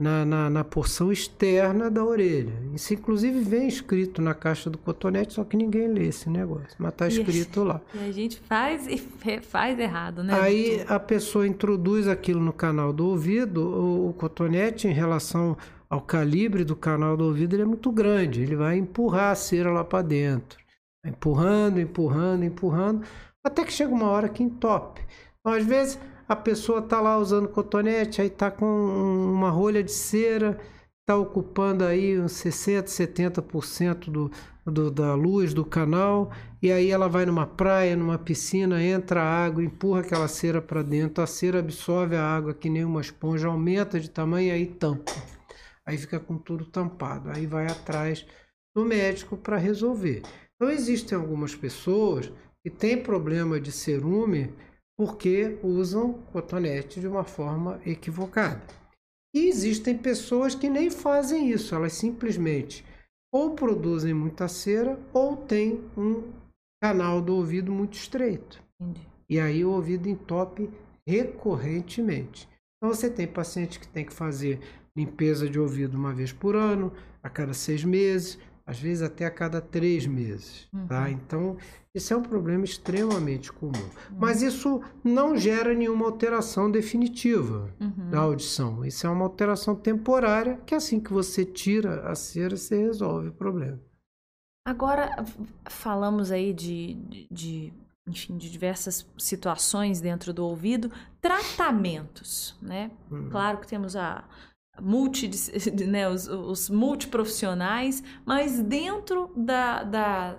S2: na, na, na, porção externa da orelha. Isso, inclusive, vem escrito na caixa do cotonete, só que ninguém lê esse negócio, mas está escrito lá.
S1: E a gente faz e faz errado, né?
S2: Aí a pessoa introduz aquilo no canal do ouvido, o, o cotonete, em relação ao calibre do canal do ouvido, ele é muito grande. Ele vai empurrar a cera lá para dentro. Empurrando, empurrando, empurrando, até que chega uma hora que entope. Então, às vezes, a pessoa está lá usando cotonete, aí está com uma rolha de cera, está ocupando aí uns 60%, 70% do, do, da luz do canal, e aí ela vai numa praia, numa piscina, entra a água, empurra aquela cera para dentro, a cera absorve a água que nem uma esponja, aumenta de tamanho e aí tampa aí fica com tudo tampado. Aí vai atrás do médico para resolver. Então, existem algumas pessoas que têm problema de cerume porque usam cotonete de uma forma equivocada. E existem pessoas que nem fazem isso, elas simplesmente ou produzem muita cera ou têm um canal do ouvido muito estreito. Entendi. E aí o ouvido entope recorrentemente. Então você tem paciente que tem que fazer limpeza de ouvido uma vez por ano, a cada seis meses, às vezes até a cada três meses. Tá? Uhum. Tá? Então, isso é um problema extremamente comum. Uhum. Mas isso não gera nenhuma alteração definitiva uhum. da audição. Isso é uma alteração temporária, que assim que você tira a cera, você resolve o problema.
S1: Agora, falamos aí de, de, de enfim, de diversas situações dentro do ouvido, tratamentos, né? Uhum. Claro que temos a, multi, né, os, os multiprofissionais, mas dentro da, da,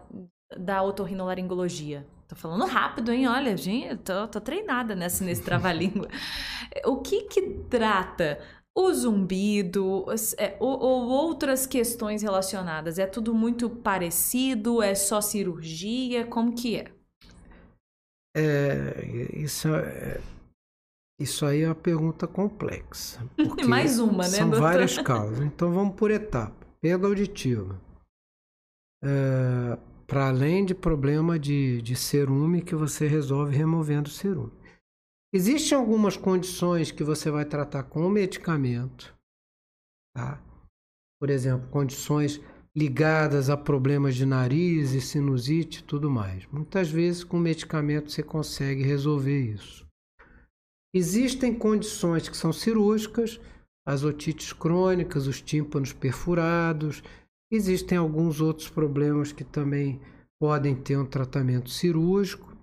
S1: da otorrinolaringologia. Tô falando rápido, hein? Olha, gente, tô, tô treinada nessa, nesse trava-língua. o que que trata o zumbido é, ou, ou, outras questões relacionadas? É tudo muito parecido? É só cirurgia? Como que é?
S2: É, isso, é, isso aí é uma pergunta complexa.
S1: Mais uma, né?
S2: São várias causas. Então vamos por etapa. Perda auditiva. É, Para além de problema de, de cerume que você resolve removendo o cerume. Existem algumas condições que você vai tratar com medicamento, tá? Por exemplo, condições ligadas a problemas de nariz e sinusite e tudo mais. Muitas vezes com medicamento você consegue resolver isso. Existem condições que são cirúrgicas, as otites crônicas, os tímpanos perfurados. Existem alguns outros problemas que também podem ter um tratamento cirúrgico.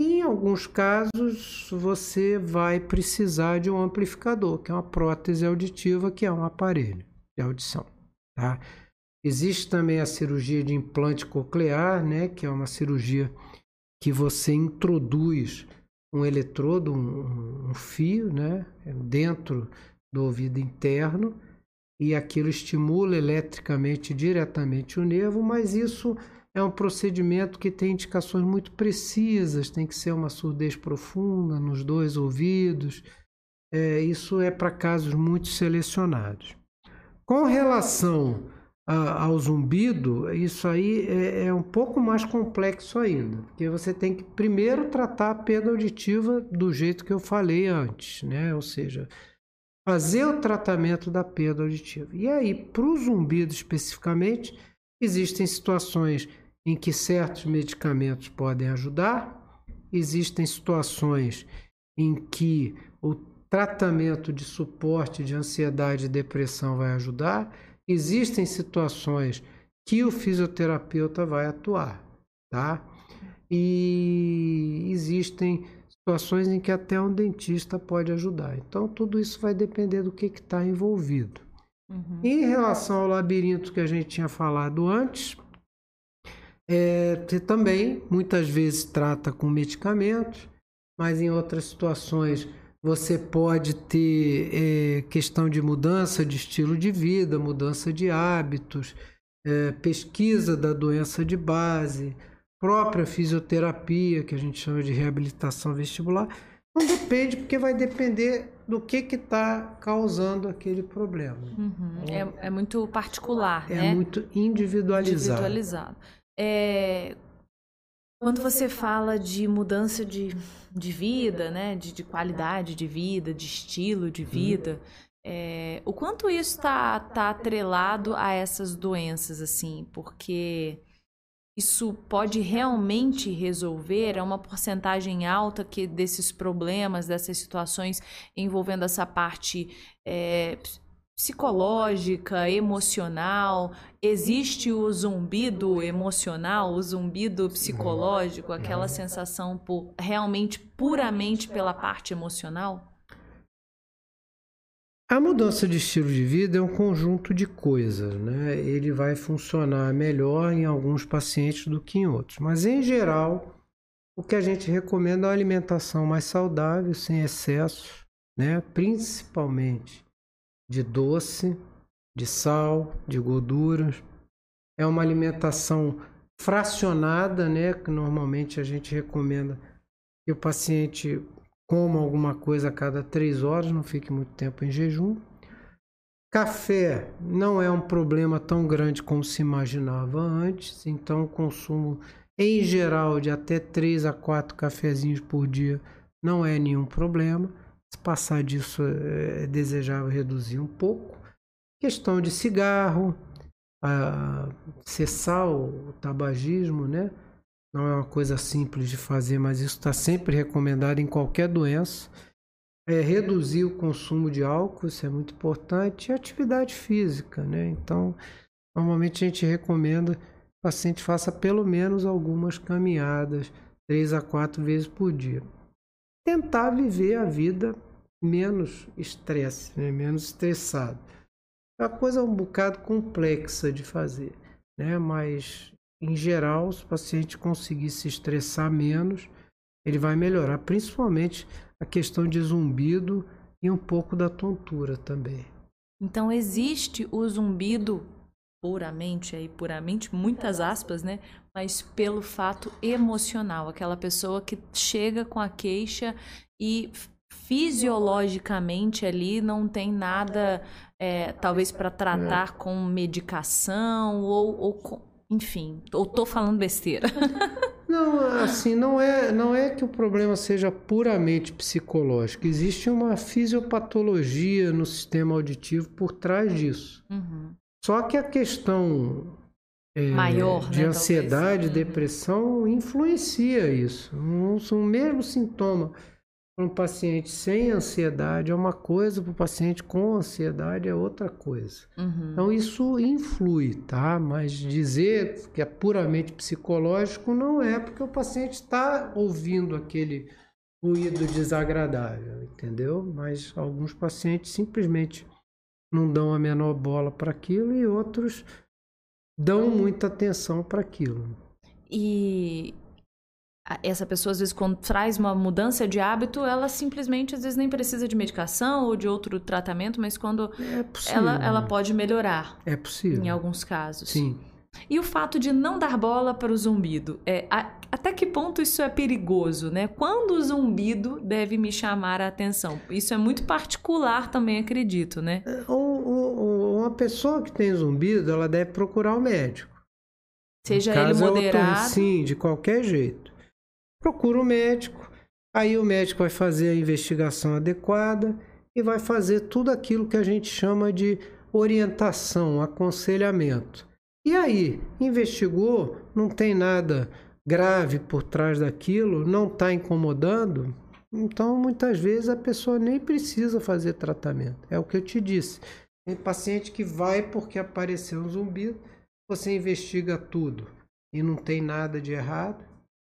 S2: Em alguns casos, você vai precisar de um amplificador, que é uma prótese auditiva, que é um aparelho de audição. Tá? Existe também a cirurgia de implante coclear, né, que é uma cirurgia que você introduz um eletrodo, um, um fio, né, dentro do ouvido interno e aquilo estimula eletricamente diretamente o nervo, mas isso é um procedimento que tem indicações muito precisas, tem que ser uma surdez profunda nos dois ouvidos. É, isso é para casos muito selecionados. Com relação ao zumbido, isso aí é, é, um pouco mais complexo ainda, porque você tem que primeiro tratar a perda auditiva do jeito que eu falei antes, né? ou seja, fazer o tratamento da perda auditiva. E aí, para o zumbido especificamente, existem situações em que certos medicamentos podem ajudar, existem situações em que o tratamento de suporte de ansiedade e depressão vai ajudar, existem situações que o fisioterapeuta vai atuar, tá? E existem situações em que até um dentista pode ajudar. Então, tudo isso vai depender do que está envolvido. Uhum. Em relação ao labirinto que a gente tinha falado antes, é, você também muitas vezes trata com medicamentos, mas em outras situações você pode ter é, questão de mudança de estilo de vida, mudança de hábitos, é, pesquisa da doença de base, própria fisioterapia, que a gente chama de reabilitação vestibular. Não depende, porque vai depender do que está causando aquele problema.
S1: Uhum. É, é, muito particular,
S2: é
S1: né?
S2: É muito individualizado.
S1: individualizado. É, quando você fala de mudança de, de vida, né, de, de qualidade de vida, de estilo de vida, é, o quanto isso está tá atrelado a essas doenças, assim, porque isso pode realmente resolver? É uma porcentagem alta que desses problemas, dessas situações envolvendo essa parte é, psicológica, emocional? Existe o zumbido emocional, o zumbido psicológico, aquela sensação por realmente puramente pela parte emocional?
S2: A mudança de estilo de vida é um conjunto de coisas, né? Ele vai funcionar melhor em alguns pacientes do que em outros, mas em geral, o que a gente recomenda é uma alimentação mais saudável, sem excesso, né? Principalmente de doce, de sal, de gorduras. É uma alimentação fracionada, né? Que normalmente a gente recomenda que o paciente coma alguma coisa a cada três horas, não fique muito tempo em jejum. Café não é um problema tão grande como se imaginava antes, então o consumo em geral de até 3 a 4 cafezinhos por dia não é nenhum problema. Se passar disso, é desejável reduzir um pouco. Questão de cigarro, a, cessar o tabagismo, né? Não é uma coisa simples de fazer, mas isso está sempre recomendado em qualquer doença. É reduzir o consumo de álcool, isso é muito importante, e atividade física, né? Então, normalmente a gente recomenda que o paciente faça pelo menos algumas caminhadas, três a quatro vezes por dia tentar viver a vida menos estresse, né? menos estressado. É uma coisa um bocado complexa de fazer, né? mas em geral, se o paciente conseguir se estressar menos, ele vai melhorar, principalmente a questão de zumbido e um pouco da tontura também.
S1: Então existe o zumbido puramente aí puramente muitas aspas, né? Mas pelo fato emocional, aquela pessoa que chega com a queixa e fisiologicamente ali não tem nada, é, talvez para tratar com medicação ou, ou com, enfim, ou tô falando besteira.
S2: Não, assim, não é, não é que o problema seja puramente psicológico. Existe uma fisiopatologia no sistema auditivo por trás diso
S1: Uhum.
S2: Só que a questão é,
S1: Maior,
S2: de
S1: né,
S2: ansiedade,
S1: talvez. Uhum.
S2: depressão influencia isso. Não são o mesmo sintoma para um paciente sem ansiedade é uma coisa, para o paciente com ansiedade é outra coisa.
S1: Uhum.
S2: Então isso influi, tá? Mas dizer que é puramente psicológico não é, porque o paciente está ouvindo aquele ruído desagradável, entendeu? Mas alguns pacientes simplesmente não dão a menor bola para aquilo e outros dão muita atenção para aquilo.
S1: E essa pessoa, às vezes, quando traz uma mudança de hábito, ela simplesmente, às vezes, nem precisa de medicação ou de outro tratamento, mas quando
S2: É possível.
S1: ela, ela pode melhorar,
S2: É possível.
S1: em alguns casos.
S2: Sim.
S1: E o fato de não dar bola para o zumbido, é, a- até que ponto isso é perigoso, né? Quando o zumbido deve me chamar a atenção? Isso é muito particular também, acredito, né?
S2: Ou- ou uma pessoa que tem zumbido, ela deve procurar o médico.
S1: Seja ele
S2: é
S1: moderado.
S2: Sim, de qualquer jeito. Procura o médico, aí o médico vai fazer a investigação adequada e vai fazer tudo aquilo que a gente chama de orientação, aconselhamento. E aí, investigou, não tem nada grave por trás daquilo, não está incomodando, então muitas vezes a pessoa nem precisa fazer tratamento. É o que eu te disse. Tem paciente que vai porque apareceu um zumbido, você investiga tudo e não tem nada de errado,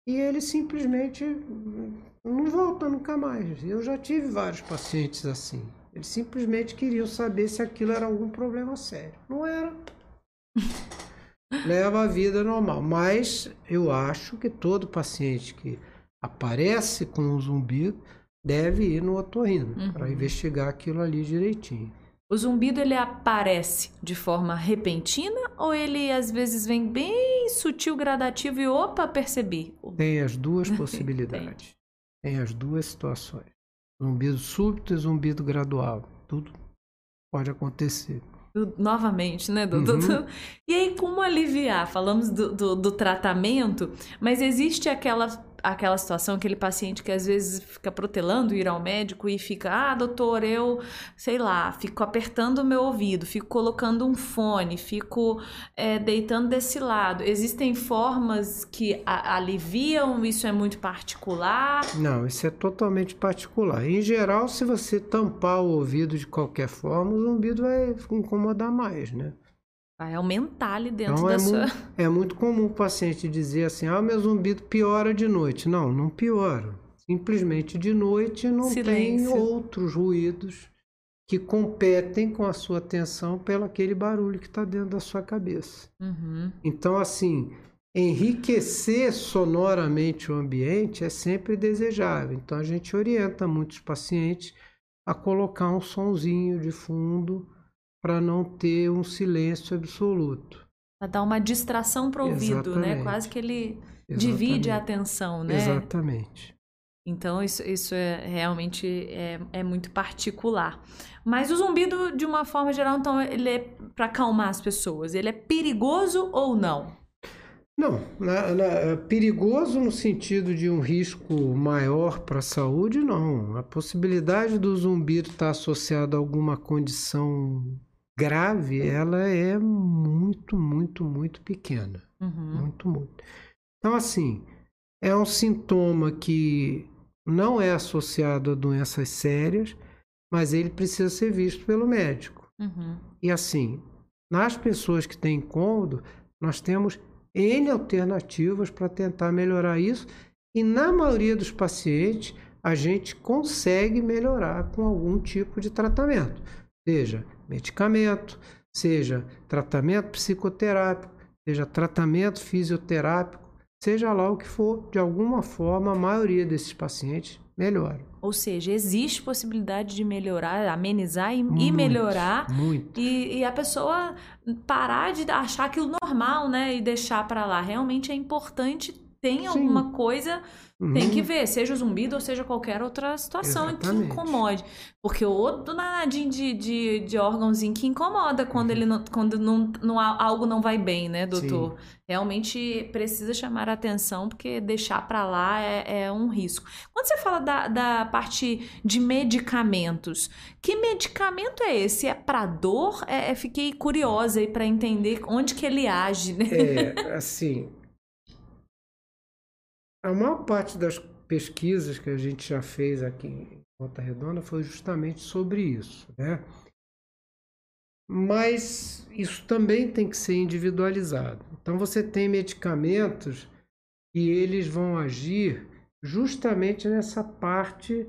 S2: e ele simplesmente não volta nunca mais. Eu já tive vários pacientes assim. Eles simplesmente queriam saber se aquilo era algum problema sério. Não era. Leva a vida normal. Mas eu acho que todo paciente que aparece com um zumbido deve ir no otorrino
S1: Uhum.
S2: para investigar aquilo ali direitinho.
S1: O zumbido ele aparece de forma repentina ou ele às vezes vem bem sutil, gradativo e opa, percebi.
S2: Tem as duas possibilidades. Tem as duas situações. Zumbido súbito e zumbido gradual. Tudo pode acontecer.
S1: Do- Novamente, né, doutor?
S2: Uhum.
S1: E aí, como aliviar? Falamos do, do, do tratamento, mas existe aquela, aquela situação, aquele paciente que às vezes fica protelando ir ao médico e fica, ah, doutor, eu, sei lá, fico apertando o meu ouvido, fico colocando um fone, fico é, deitando desse lado. Existem formas que aliviam, isso é muito particular.
S2: Não, isso é totalmente particular. Em geral, se você tampar o ouvido de qualquer forma, o zumbido vai incomodar mais, né?
S1: Vai aumentar ali dentro
S2: Então
S1: da
S2: é,
S1: sua.
S2: mu- é muito comum o paciente dizer assim: ah, meu zumbido piora de noite. Não, não piora. Simplesmente de noite não tem
S1: Silêncio.
S2: outros ruídos que competem com a sua atenção pelo aquele barulho que está dentro da sua cabeça.
S1: Uhum.
S2: Então, assim, enriquecer sonoramente o ambiente é sempre desejável. Então, a gente orienta muitos pacientes a colocar um sonzinho de fundo para não ter um silêncio absoluto.
S1: Pra dar uma distração pro ouvido, né?
S2: Exatamente.
S1: Quase que ele divide a
S2: Exatamente.
S1: atenção, né?
S2: Exatamente.
S1: Então, isso, isso é realmente é, é muito particular. Mas o zumbido, de uma forma geral, então, ele é para acalmar as pessoas. Ele é perigoso ou não?
S2: Não, na- na- é perigoso no sentido de um risco maior para a saúde, não. A possibilidade do zumbido estar associado a alguma condição grave, ela é muito, muito, muito pequena.
S1: Uhum.
S2: Muito, muito. Então, assim, é um sintoma que não é associado a doenças sérias, mas ele precisa ser visto pelo médico.
S1: Uhum.
S2: E assim, nas pessoas que têm incômodo, nós temos N alternativas para tentar melhorar isso, e na maioria dos pacientes, a gente consegue melhorar com algum tipo de tratamento, seja medicamento, seja tratamento psicoterápico, seja tratamento fisioterápico, seja lá o que for, de alguma forma, a maioria desses pacientes melhoram.
S1: Ou seja, existe possibilidade de melhorar, amenizar e, muito, e melhorar.
S2: Muito.
S1: E, e, a pessoa parar de achar aquilo normal, né? E deixar para lá. Realmente é importante, tem Sim. alguma coisa Uhum. Tem que uhum. ver, seja o zumbido ou seja qualquer outra situação Exatamente. que incomode. Porque o danadinho de, de, de órgãozinho que incomoda quando, uhum. ele não, quando não, não, algo não vai bem, né, doutor? Sim. Realmente precisa chamar a atenção, porque deixar para lá é, é, um risco. Quando você fala da, da parte de medicamentos, que medicamento é esse? É para dor? É, é, fiquei curiosa aí para entender onde que ele age, né?
S2: É, assim, a maior parte das pesquisas que a gente já fez aqui em Volta Redonda foi justamente sobre isso, né? Mas isso também tem que ser individualizado. Então você tem medicamentos que eles vão agir justamente nessa parte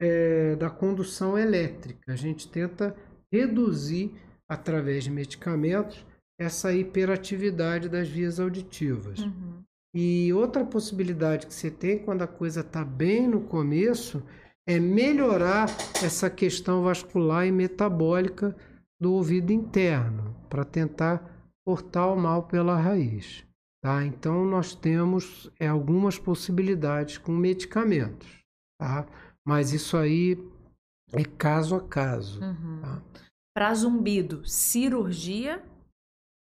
S2: é, da condução elétrica. A gente tenta reduzir através de medicamentos essa hiperatividade das vias auditivas. Uhum. E outra possibilidade que você tem quando a coisa está bem no começo é melhorar essa questão vascular e metabólica do ouvido interno, para tentar cortar o mal pela raiz. Tá? Então, nós temos é, algumas possibilidades com medicamentos, tá? mas isso aí é caso a caso. Uhum. Tá?
S1: Para zumbido, cirurgia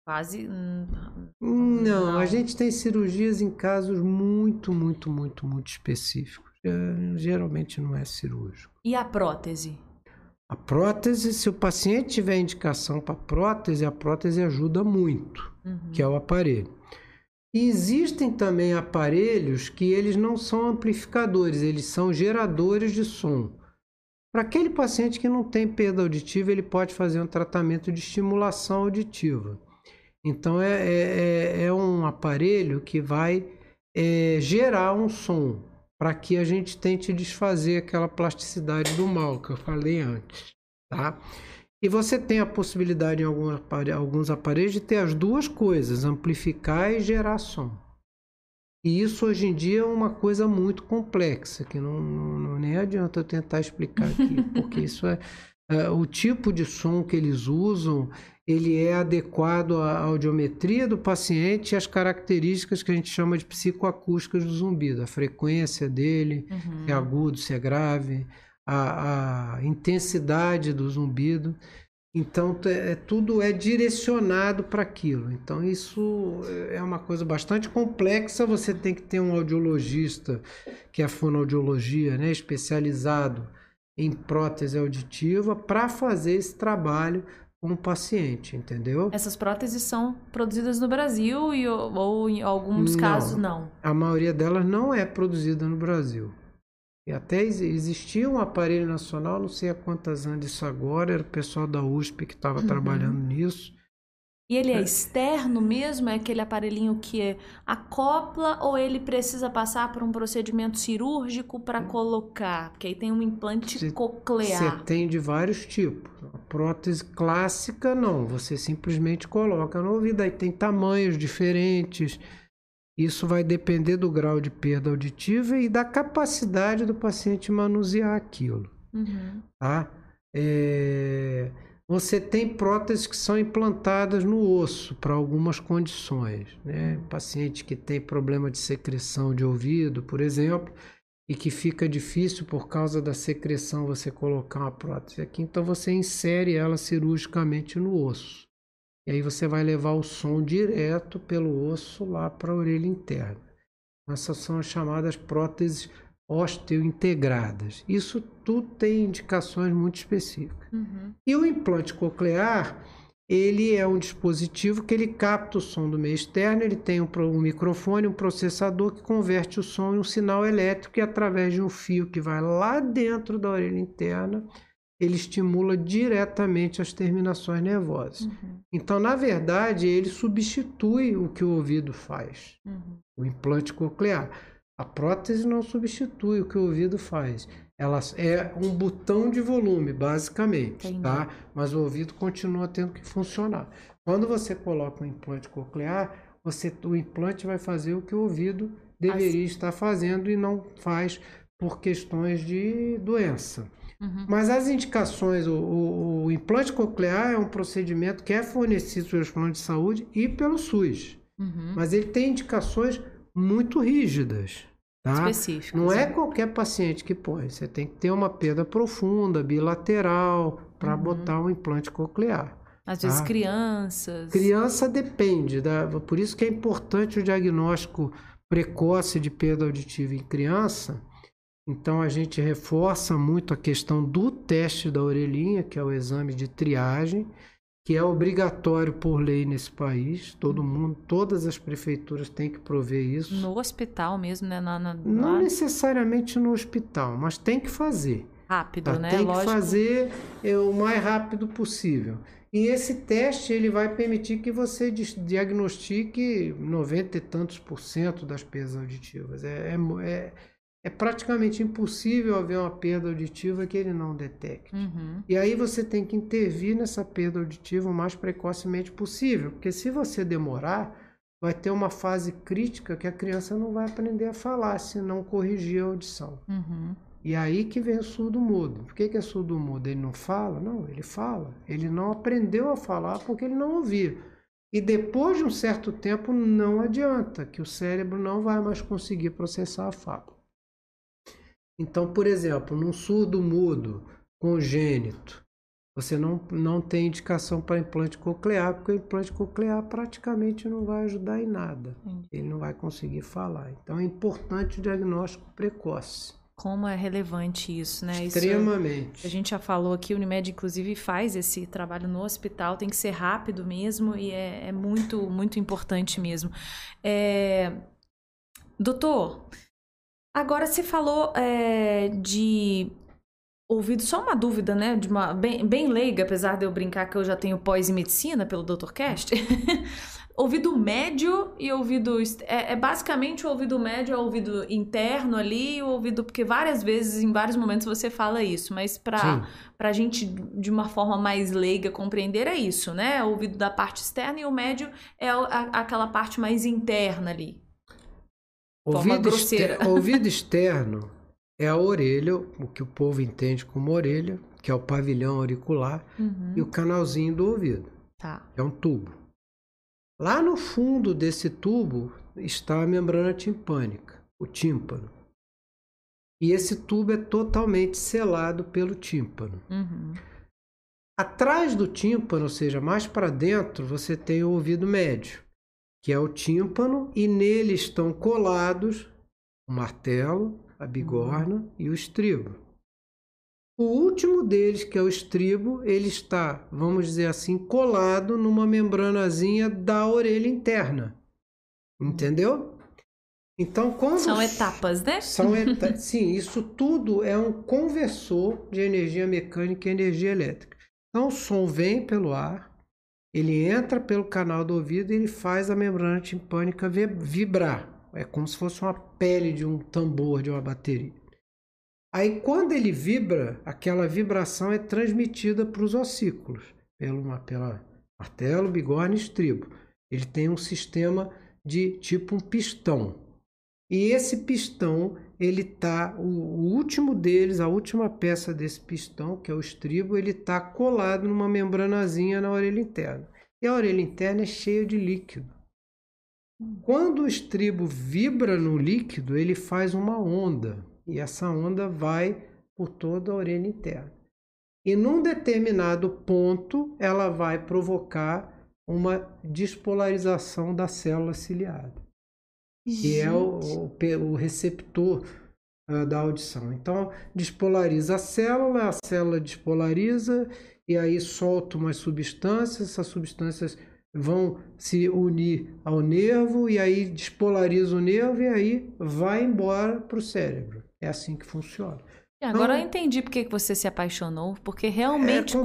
S1: Quase.
S2: Não, não, a gente tem cirurgias em casos muito, muito, muito, muito específicos. É, geralmente não é cirúrgico.
S1: E a prótese?
S2: A prótese, se o paciente tiver indicação para prótese, a prótese ajuda muito, uhum. que é o aparelho. E existem também aparelhos que eles não são amplificadores, eles são geradores de som. Para aquele paciente que não tem perda auditiva, ele pode fazer um tratamento de estimulação auditiva. Então é, é, é, é um aparelho que vai é, gerar um som para que a gente tente desfazer aquela plasticidade do mal que eu falei antes, tá? E você tem a possibilidade em alguns aparelhos de ter as duas coisas, amplificar e gerar som. E isso hoje em dia é uma coisa muito complexa, que não, não nem adianta eu tentar explicar aqui, porque isso é, é o tipo de som que eles usam ele é adequado à audiometria do paciente e às características que a gente chama de psicoacústicas do zumbido, a frequência dele, uhum. se é agudo, se é grave, a, a intensidade do zumbido. Então, é, tudo é direcionado para aquilo. Então, isso é uma coisa bastante complexa. Você tem que ter um audiologista, que é a fonoaudiologia, né, especializado em prótese auditiva, para fazer esse trabalho com o paciente, entendeu?
S1: Essas próteses são produzidas no Brasil e, ou em alguns não, casos não?
S2: A maioria delas não é produzida no Brasil. E até existia um aparelho nacional, não sei há quantas anos isso agora, era o pessoal da USP que estava uhum. trabalhando nisso.
S1: E ele é, é externo mesmo? É aquele aparelhinho que acopla ou ele precisa passar por um procedimento cirúrgico para colocar? Porque aí tem um implante cê, coclear.
S2: Você tem de vários tipos. A prótese clássica, não. Você simplesmente coloca no ouvido. Aí tem tamanhos diferentes. Isso vai depender do grau de perda auditiva e da capacidade do paciente manusear aquilo. Uhum. Tá? É você tem próteses que são implantadas no osso para algumas condições. Né? Paciente que tem problema de secreção de ouvido, por exemplo, e que fica difícil por causa da secreção você colocar uma prótese aqui, então você insere ela cirurgicamente no osso. E aí você vai levar o som direto pelo osso lá para a orelha interna. Essas são as chamadas próteses osteointegradas. Isso tudo tem indicações muito específicas. Uhum. E o implante coclear, ele é um dispositivo que ele capta o som do meio externo, ele tem um, um microfone, um processador que converte o som em um sinal elétrico e através de um fio que vai lá dentro da orelha interna, ele estimula diretamente as terminações nervosas. Uhum. Então, na verdade, ele substitui o que o ouvido faz, uhum. o implante coclear. A prótese não substitui o que o ouvido faz. Ela é um botão de volume, basicamente, Entendi. tá? Mas o ouvido continua tendo que funcionar. Quando você coloca um implante coclear, você, o implante vai fazer o que o ouvido deveria estar fazendo e não faz por questões de doença. Uhum. Mas as indicações, o, o, o, implante coclear é um procedimento que é fornecido pelos planos de saúde e pelo SUS. Uhum. Mas ele tem indicações muito rígidas. Tá?
S1: Específicas.
S2: Não é qualquer paciente que põe. Você tem que ter uma perda profunda, bilateral, para uhum. botar um implante coclear.
S1: Às vezes tá? crianças.
S2: Criança depende. Da, por isso que é importante o diagnóstico precoce de perda auditiva em criança, então a gente reforça muito a questão do teste da orelhinha, que é o exame de triagem, que é obrigatório por lei nesse país. Todo mundo, todas as prefeituras têm que prover isso.
S1: No hospital mesmo, né? Na, na,
S2: Não na... necessariamente no hospital, mas tem que fazer.
S1: Rápido, tá? né?
S2: Tem
S1: Lógico.
S2: que fazer é, o mais rápido possível. E esse teste ele vai permitir que você diagnostique 90 e tantos por cento das perdas auditivas. É, é, é praticamente impossível haver uma perda auditiva que ele não detecte. Uhum. E aí você tem que intervir nessa perda auditiva o mais precocemente possível, porque se você demorar, vai ter uma fase crítica que a criança não vai aprender a falar se não corrigir a audição. Uhum. E aí que vem o surdo mudo. Por que, que é surdo mudo? Ele não fala? Não, ele fala. Ele não aprendeu a falar porque ele não ouvia. E depois de um certo tempo, não adianta, que o cérebro não vai mais conseguir processar a fala. Então, por exemplo, num surdo mudo congênito, você não, não tem indicação para implante coclear, porque o implante coclear praticamente não vai ajudar em nada. Ele não vai conseguir falar. Então é importante o diagnóstico precoce.
S1: Como é relevante isso, né?
S2: Extremamente.
S1: Isso, a gente já falou aqui, o Unimed, inclusive, faz esse trabalho no hospital, tem que ser rápido mesmo e é, é muito, muito importante mesmo. É... Doutor, Agora, você falou é, de ouvido, só uma dúvida, né? De uma, bem, bem leiga, apesar de eu brincar que eu já tenho pós em medicina pelo Dr. Cast. ouvido médio e ouvido. É, é, basicamente o ouvido médio é o ouvido interno ali, o ouvido. Porque várias vezes, em vários momentos, você fala isso, mas para a gente, de uma forma mais leiga, compreender é isso, né? O ouvido da parte externa e o médio é a, aquela parte mais interna ali.
S2: Ouvido, exter ouvido externo é a orelha, o que o povo entende como orelha, que é o pavilhão auricular, uhum. e o canalzinho do ouvido.
S1: Tá.
S2: É um tubo. Lá no fundo desse tubo está a membrana timpânica, o tímpano. E esse tubo é totalmente selado pelo tímpano. Uhum. Atrás do tímpano, ou seja, mais para dentro, você tem o ouvido médio que é o tímpano, e nele estão colados o martelo, a bigorna uhum. e o estribo. O último deles, que é o estribo, ele está, vamos dizer assim, colado numa membranazinha da orelha interna. Entendeu? Então, quando
S1: são etapas, né?
S2: São. Sim, isso tudo é um conversor de energia mecânica e energia elétrica. Então, o som vem pelo ar, ele entra pelo canal do ouvido e ele faz a membrana timpânica vibrar. É como se fosse uma pele de um tambor de uma bateria. Aí quando ele vibra, aquela vibração é transmitida para os ossículos, pelo, pela martelo, bigorna e estribo. Ele tem um sistema de tipo um pistão. E esse pistão, ele tá, o, o, último deles, a última peça desse pistão, que é o estribo, ele tá colado numa membranazinha na orelha interna. E a orelha interna é cheia de líquido. Quando o estribo vibra no líquido, ele faz uma onda, e essa onda vai por toda a orelha interna. E num determinado ponto, ela vai provocar uma despolarização da célula ciliada que é o, o, o receptor uh, da audição. Então, despolariza a célula, a célula despolariza e aí solta umas substâncias, essas substâncias vão se unir ao nervo e aí despolariza o nervo e aí vai embora para o cérebro. É assim que funciona.
S1: Agora então, eu entendi por que você se apaixonou, porque realmente
S2: é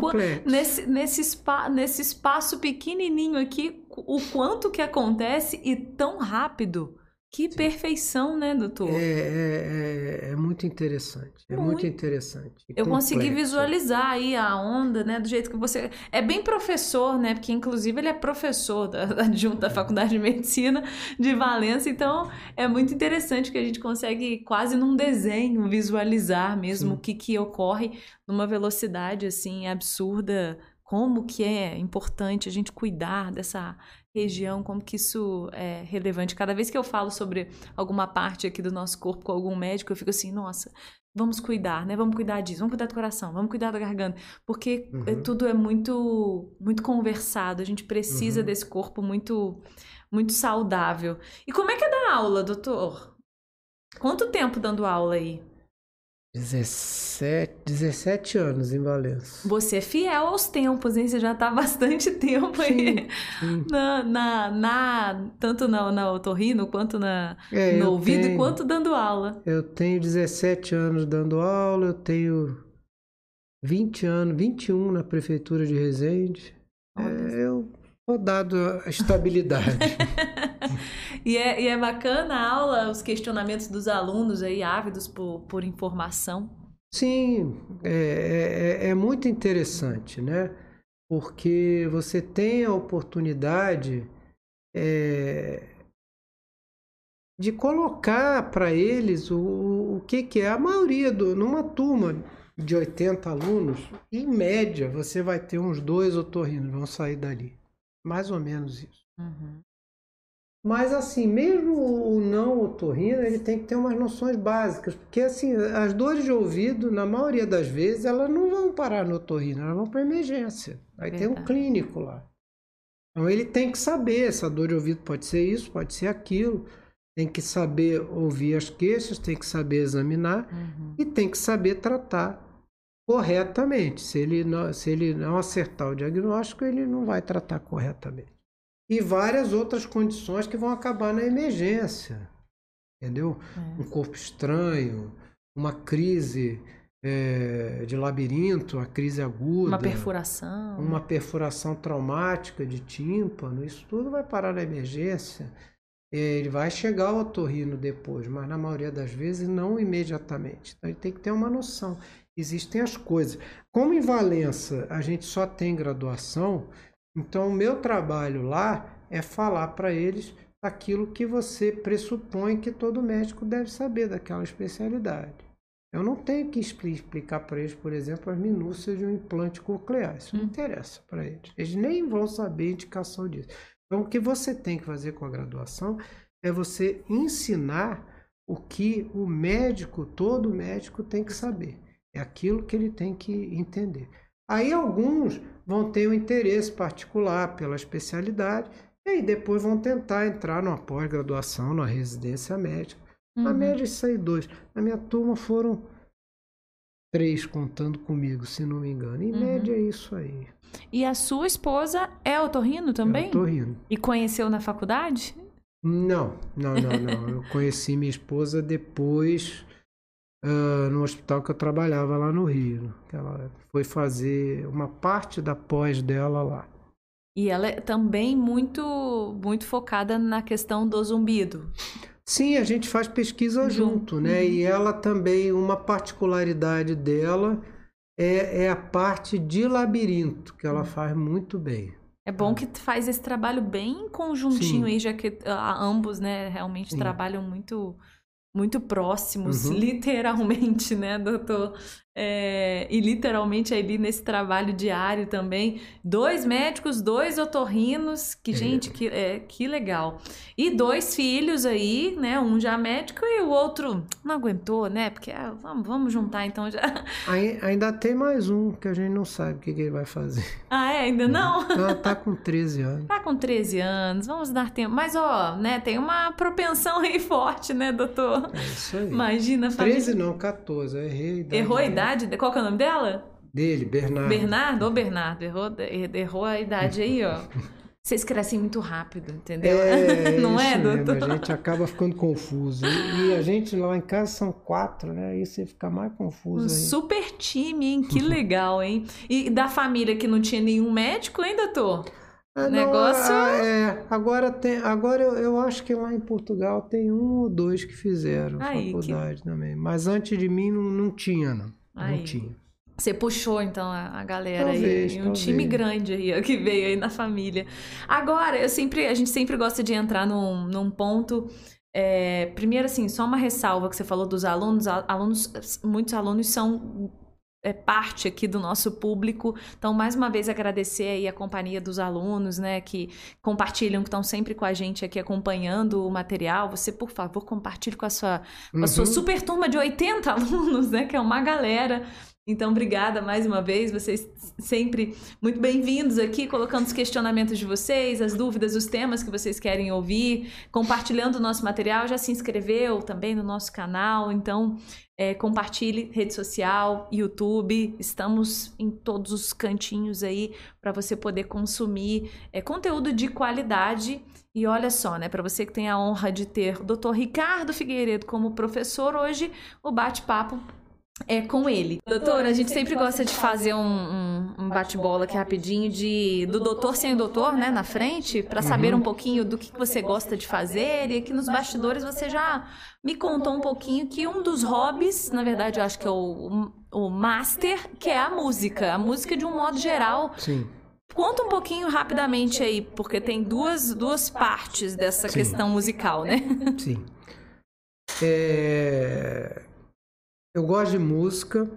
S1: nesse, nesse, spa, nesse espaço pequenininho aqui, o quanto que acontece e tão rápido Que Sim. perfeição, né, doutor?
S2: É, é, é, é muito interessante. É muito, muito interessante.
S1: Eu complexo. consegui visualizar aí a onda, né, do jeito que você. É bem professor, né? Porque, inclusive, ele é professor da, adjunto da Faculdade de Medicina de Valência. Então, é muito interessante que a gente consegue, quase num desenho, visualizar mesmo Sim. o que, que ocorre numa velocidade assim absurda como que é importante a gente cuidar dessa região, como que isso é relevante. Cada vez que eu falo sobre alguma parte aqui do nosso corpo com algum médico, eu fico assim, nossa, vamos cuidar, né? Vamos cuidar disso, vamos cuidar do coração, vamos cuidar da garganta, porque é, uhum. tudo é muito muito conversado. A gente precisa uhum. desse corpo muito muito saudável. E como é que é dar aula, doutor? Quanto tempo dando aula aí?
S2: 17, 17 anos em Valença.
S1: Você é fiel aos tempos, hein? Você já está há bastante tempo aí. Sim, Na, na, na, tanto na, na otorrino, quanto na, é, no ouvido, tenho, quanto dando aula.
S2: Eu tenho 17 anos dando aula, eu tenho 20 anos, 21 na prefeitura de Resende. É, eu vou dado a estabilidade.
S1: e, é, e é bacana a aula, os questionamentos dos alunos aí, ávidos por, por informação.
S2: Sim, é, é, é muito interessante, né? Porque você tem a oportunidade é, de colocar para eles o, o que, que é a maioria do, numa turma de 80 alunos, em média, você vai ter uns dois otorrinos vão sair dali. Mais ou menos isso. Uhum. Mas assim, mesmo o não otorrino, ele tem que ter umas noções básicas, porque assim, as dores de ouvido, na maioria das vezes, elas não vão parar no otorrino, elas vão para emergência. Aí Verdade. tem um clínico lá. Então ele tem que saber, essa dor de ouvido pode ser isso, pode ser aquilo. Tem que saber ouvir as queixas, tem que saber examinar uhum. e tem que saber tratar corretamente. Se ele, não, se ele não acertar o diagnóstico, ele não vai tratar corretamente e várias outras condições que vão acabar na emergência. Entendeu? É. Um corpo estranho, uma crise é, de labirinto, a crise aguda.
S1: Uma perfuração.
S2: Uma perfuração traumática de tímpano, isso tudo vai parar na emergência. Ele vai chegar ao otorrino depois, mas na maioria das vezes não imediatamente. Então ele tem que ter uma noção. Existem as coisas. Como em Valença a gente só tem graduação, então, o meu trabalho lá é falar para eles aquilo que você pressupõe que todo médico deve saber daquela especialidade. Eu não tenho que explicar para eles, por exemplo, as minúcias de um implante coclear. Isso não hum. interessa para eles. Eles nem vão saber a indicação disso. Então, o que você tem que fazer com a graduação é você ensinar o que o médico, todo médico, tem que saber. É aquilo que ele tem que entender. Aí alguns vão ter um interesse particular pela especialidade e aí depois vão tentar entrar numa pós-graduação, na residência médica. Uhum. Na média, saí dois. Na minha turma foram três contando comigo, se não me engano. Em uhum. média é isso aí.
S1: E a sua esposa é otorrino também? É
S2: otorrino.
S1: E conheceu na faculdade?
S2: Não, não, não, não. Eu conheci minha esposa depois uh, no hospital que eu trabalhava lá no Rio. Ela foi fazer uma parte da pós dela lá.
S1: E ela é também muito, muito focada na questão do zumbido.
S2: Sim, a gente faz pesquisa junto, né? Uhum. E ela também, uma particularidade dela é, é a parte de labirinto, que ela uhum. faz muito bem.
S1: É bom é. que faz esse trabalho bem conjuntinho Sim. aí, já que uh, ambos, né, realmente Sim. trabalham muito muito próximos, uhum. literalmente, né, doutor? É, e literalmente ali nesse trabalho diário também, dois médicos, dois otorrinos, que é. gente, que, é, que legal. E dois filhos aí, né, um já médico e o outro não aguentou, né, porque ah, vamos, vamos juntar então já.
S2: Aí, ainda tem mais um que a gente não sabe o que, que ele vai fazer.
S1: Ah, é? Ainda não?
S2: Ela tá com 13 anos.
S1: Tá com 13 anos, vamos dar tempo. Mas, ó, né, tem uma propensão aí forte, né, doutor?
S2: É isso aí.
S1: Imagina,
S2: família. 13 não, 14, errei.
S1: Errou a idade? Idade? Qual que é o nome dela?
S2: Dele, Bernardo.
S1: Bernardo? Ô, Bernardo, errou, errou a idade aí, ó. Vocês crescem muito rápido, entendeu?
S2: É, Não é, doutor? Mesmo, a gente acaba ficando confuso. E, a gente lá em casa são quatro, né? Aí você fica mais confuso. Um aí.
S1: super time, hein? Que legal, hein? E da família que não tinha nenhum médico, hein, doutor? É, negócio.
S2: Não, é, agora tem. Agora eu, eu acho que lá em Portugal tem um ou dois que fizeram Aí, faculdade que... também. Mas antes de mim não, não tinha, não. Aí. Não tinha.
S1: Você puxou, então, a, galera talvez, aí. Um talvez. time grande aí, que veio aí na família. Agora, eu sempre, a gente sempre gosta de entrar num, num ponto. É, primeiro, assim, só uma ressalva que você falou dos alunos. Alunos, muitos alunos são parte aqui do nosso público. Então, mais uma vez, agradecer aí a companhia dos alunos, né, que compartilham, que estão sempre com a gente aqui acompanhando o material. Você, por favor, compartilhe com a sua, com a sua uhum. super turma de 80 alunos, né, que é uma galera. Então, obrigada mais uma vez, vocês sempre muito bem-vindos aqui, colocando os questionamentos de vocês, as dúvidas, os temas que vocês querem ouvir, compartilhando o nosso material. Já se inscreveu também no nosso canal, então é, compartilhe rede social, YouTube, estamos em todos os cantinhos aí para você poder consumir é, conteúdo de qualidade. E olha só, né, para você que tem a honra de ter o Dr. Ricardo Figueiredo como professor hoje, o bate-papo é com ele. Doutor, a gente sempre gosta de fazer um, um, um bate-bola aqui rapidinho de do doutor sem o doutor, né, na frente, para saber uhum. um pouquinho do que você gosta de fazer. E aqui nos bastidores você já me contou um pouquinho que um dos hobbies, na verdade, eu acho que é o, o master, que é a música. A música de um modo geral.
S2: Sim.
S1: Conta um pouquinho rapidamente aí, porque tem duas, duas partes dessa Sim. questão musical, né?
S2: Sim. É eu gosto de música,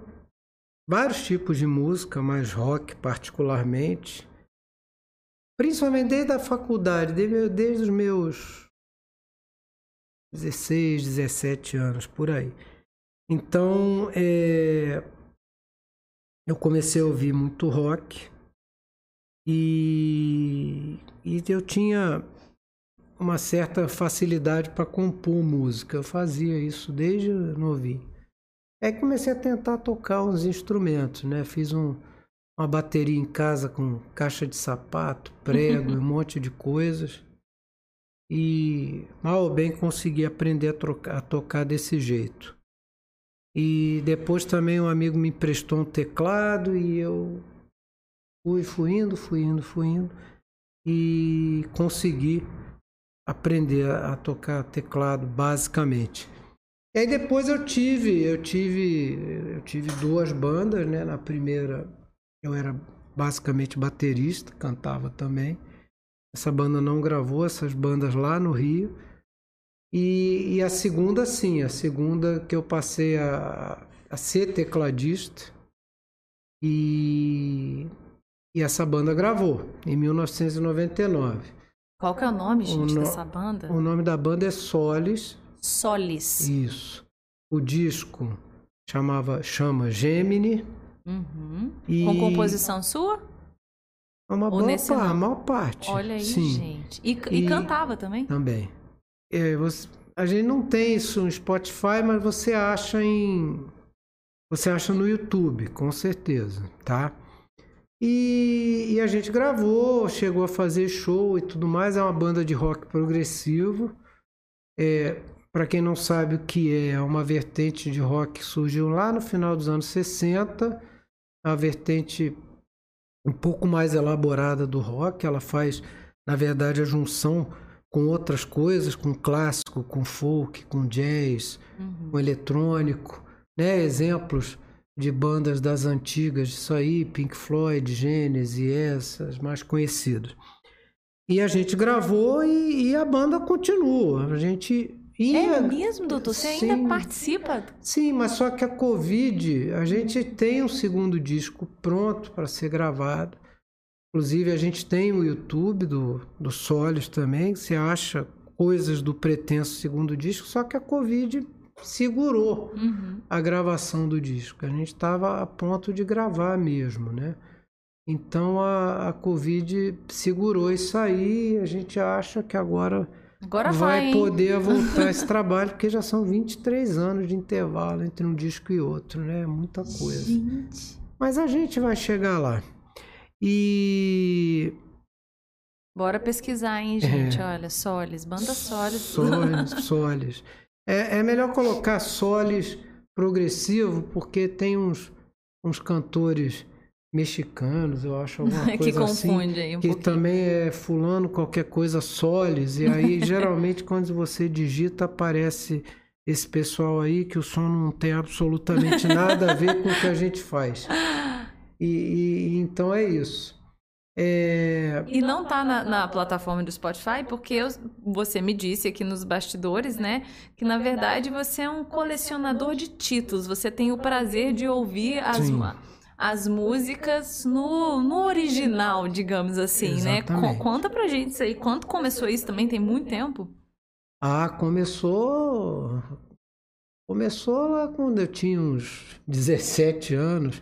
S2: vários tipos de música, mas rock particularmente. Principalmente desde a faculdade, desde, os meus 16, 17 anos, por aí. Então, é, eu comecei a ouvir muito rock e, e eu tinha uma certa facilidade para compor música. Eu fazia isso desde novinho. Aí comecei a tentar tocar uns instrumentos, né? Fiz um, uma bateria em casa com caixa de sapato, prego e um monte de coisas. E mal ou bem consegui aprender a, trocar, a tocar desse jeito. E depois também um amigo me emprestou um teclado e eu fui, fui indo, fui indo, fui indo. E consegui aprender a, a tocar teclado basicamente. E aí depois eu tive, eu tive, eu tive duas bandas, né? Na primeira eu era basicamente baterista, cantava também. Essa banda não gravou, essas bandas lá no Rio. E, e a segunda, sim, a segunda que eu passei a, a ser tecladista. E, e essa banda gravou em 1999.
S1: Qual que é o nome, gente, o no, dessa banda?
S2: O nome da banda é Solis
S1: Solis.
S2: Isso. O disco chamava chama Gemini.
S1: Uhum. E... Com composição sua?
S2: Uma boa parte, a maior parte.
S1: Olha aí, Sim. gente. E, e, e, cantava também?
S2: Também. É, você, a gente não tem isso no Spotify, mas você acha em. Você acha no YouTube, com certeza, tá? E, e a gente gravou, chegou a fazer show e tudo mais. É uma banda de rock progressivo. É, para quem não sabe o que é, é uma vertente de rock que surgiu lá no final dos anos 60, a vertente um pouco mais elaborada do rock, ela faz, na verdade, a junção com outras coisas, com clássico, com folk, com jazz, uhum. com eletrônico, né? Exemplos de bandas das antigas, isso aí, Pink Floyd, Genesis, essas mais conhecidas. E a gente gravou e, e a banda continua. A gente
S1: e é mesmo, doutor? Você sim, ainda participa?
S2: Sim, mas só que a Covid, a gente tem um segundo disco pronto para ser gravado. Inclusive, a gente tem o YouTube do, do Solis também, que você acha coisas do pretenso segundo disco, só que a Covid segurou uhum. a gravação do disco. A gente estava a ponto de gravar mesmo, né? Então a, a Covid segurou isso aí. A gente acha que agora
S1: Agora
S2: vai,
S1: vai
S2: poder voltar esse trabalho, porque já são 23 anos de intervalo entre um disco e outro, né? Muita coisa.
S1: Gente.
S2: Mas a gente vai chegar lá. E.
S1: Bora pesquisar, hein, gente? É. Olha, Solis, banda Solis.
S2: Solis, Solis. É, é melhor colocar Solis progressivo, porque tem uns, uns cantores mexicanos, eu acho alguma coisa
S1: que confunde
S2: assim,
S1: aí um
S2: que
S1: pouquinho.
S2: também é fulano qualquer coisa solis, e aí geralmente quando você digita aparece esse pessoal aí que o som não tem absolutamente nada a ver com o que a gente faz. E, e- e então é isso. É,
S1: E não tá na, na plataforma do Spotify, porque eu- você me disse aqui nos bastidores, né, que na verdade você é um colecionador de títulos. Você tem o prazer de ouvir as,
S2: Sim.
S1: As músicas no, no original, digamos assim, né?
S2: Exatamente.
S1: Co- conta pra gente isso aí. Quando começou isso também? Tem muito tempo?
S2: Ah, começou. Começou lá quando eu tinha uns 17 anos.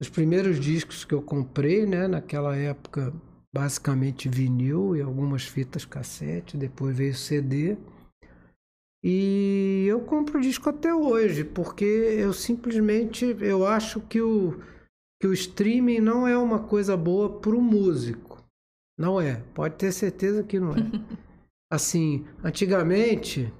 S2: Os primeiros discos que eu comprei, né, naquela época, basicamente vinil e algumas fitas cassete, depois veio CD. E eu compro disco até hoje, porque eu simplesmente eu acho que o, que o streaming não é uma coisa boa para o músico. Não é, pode ter certeza que não é. assim, antigamente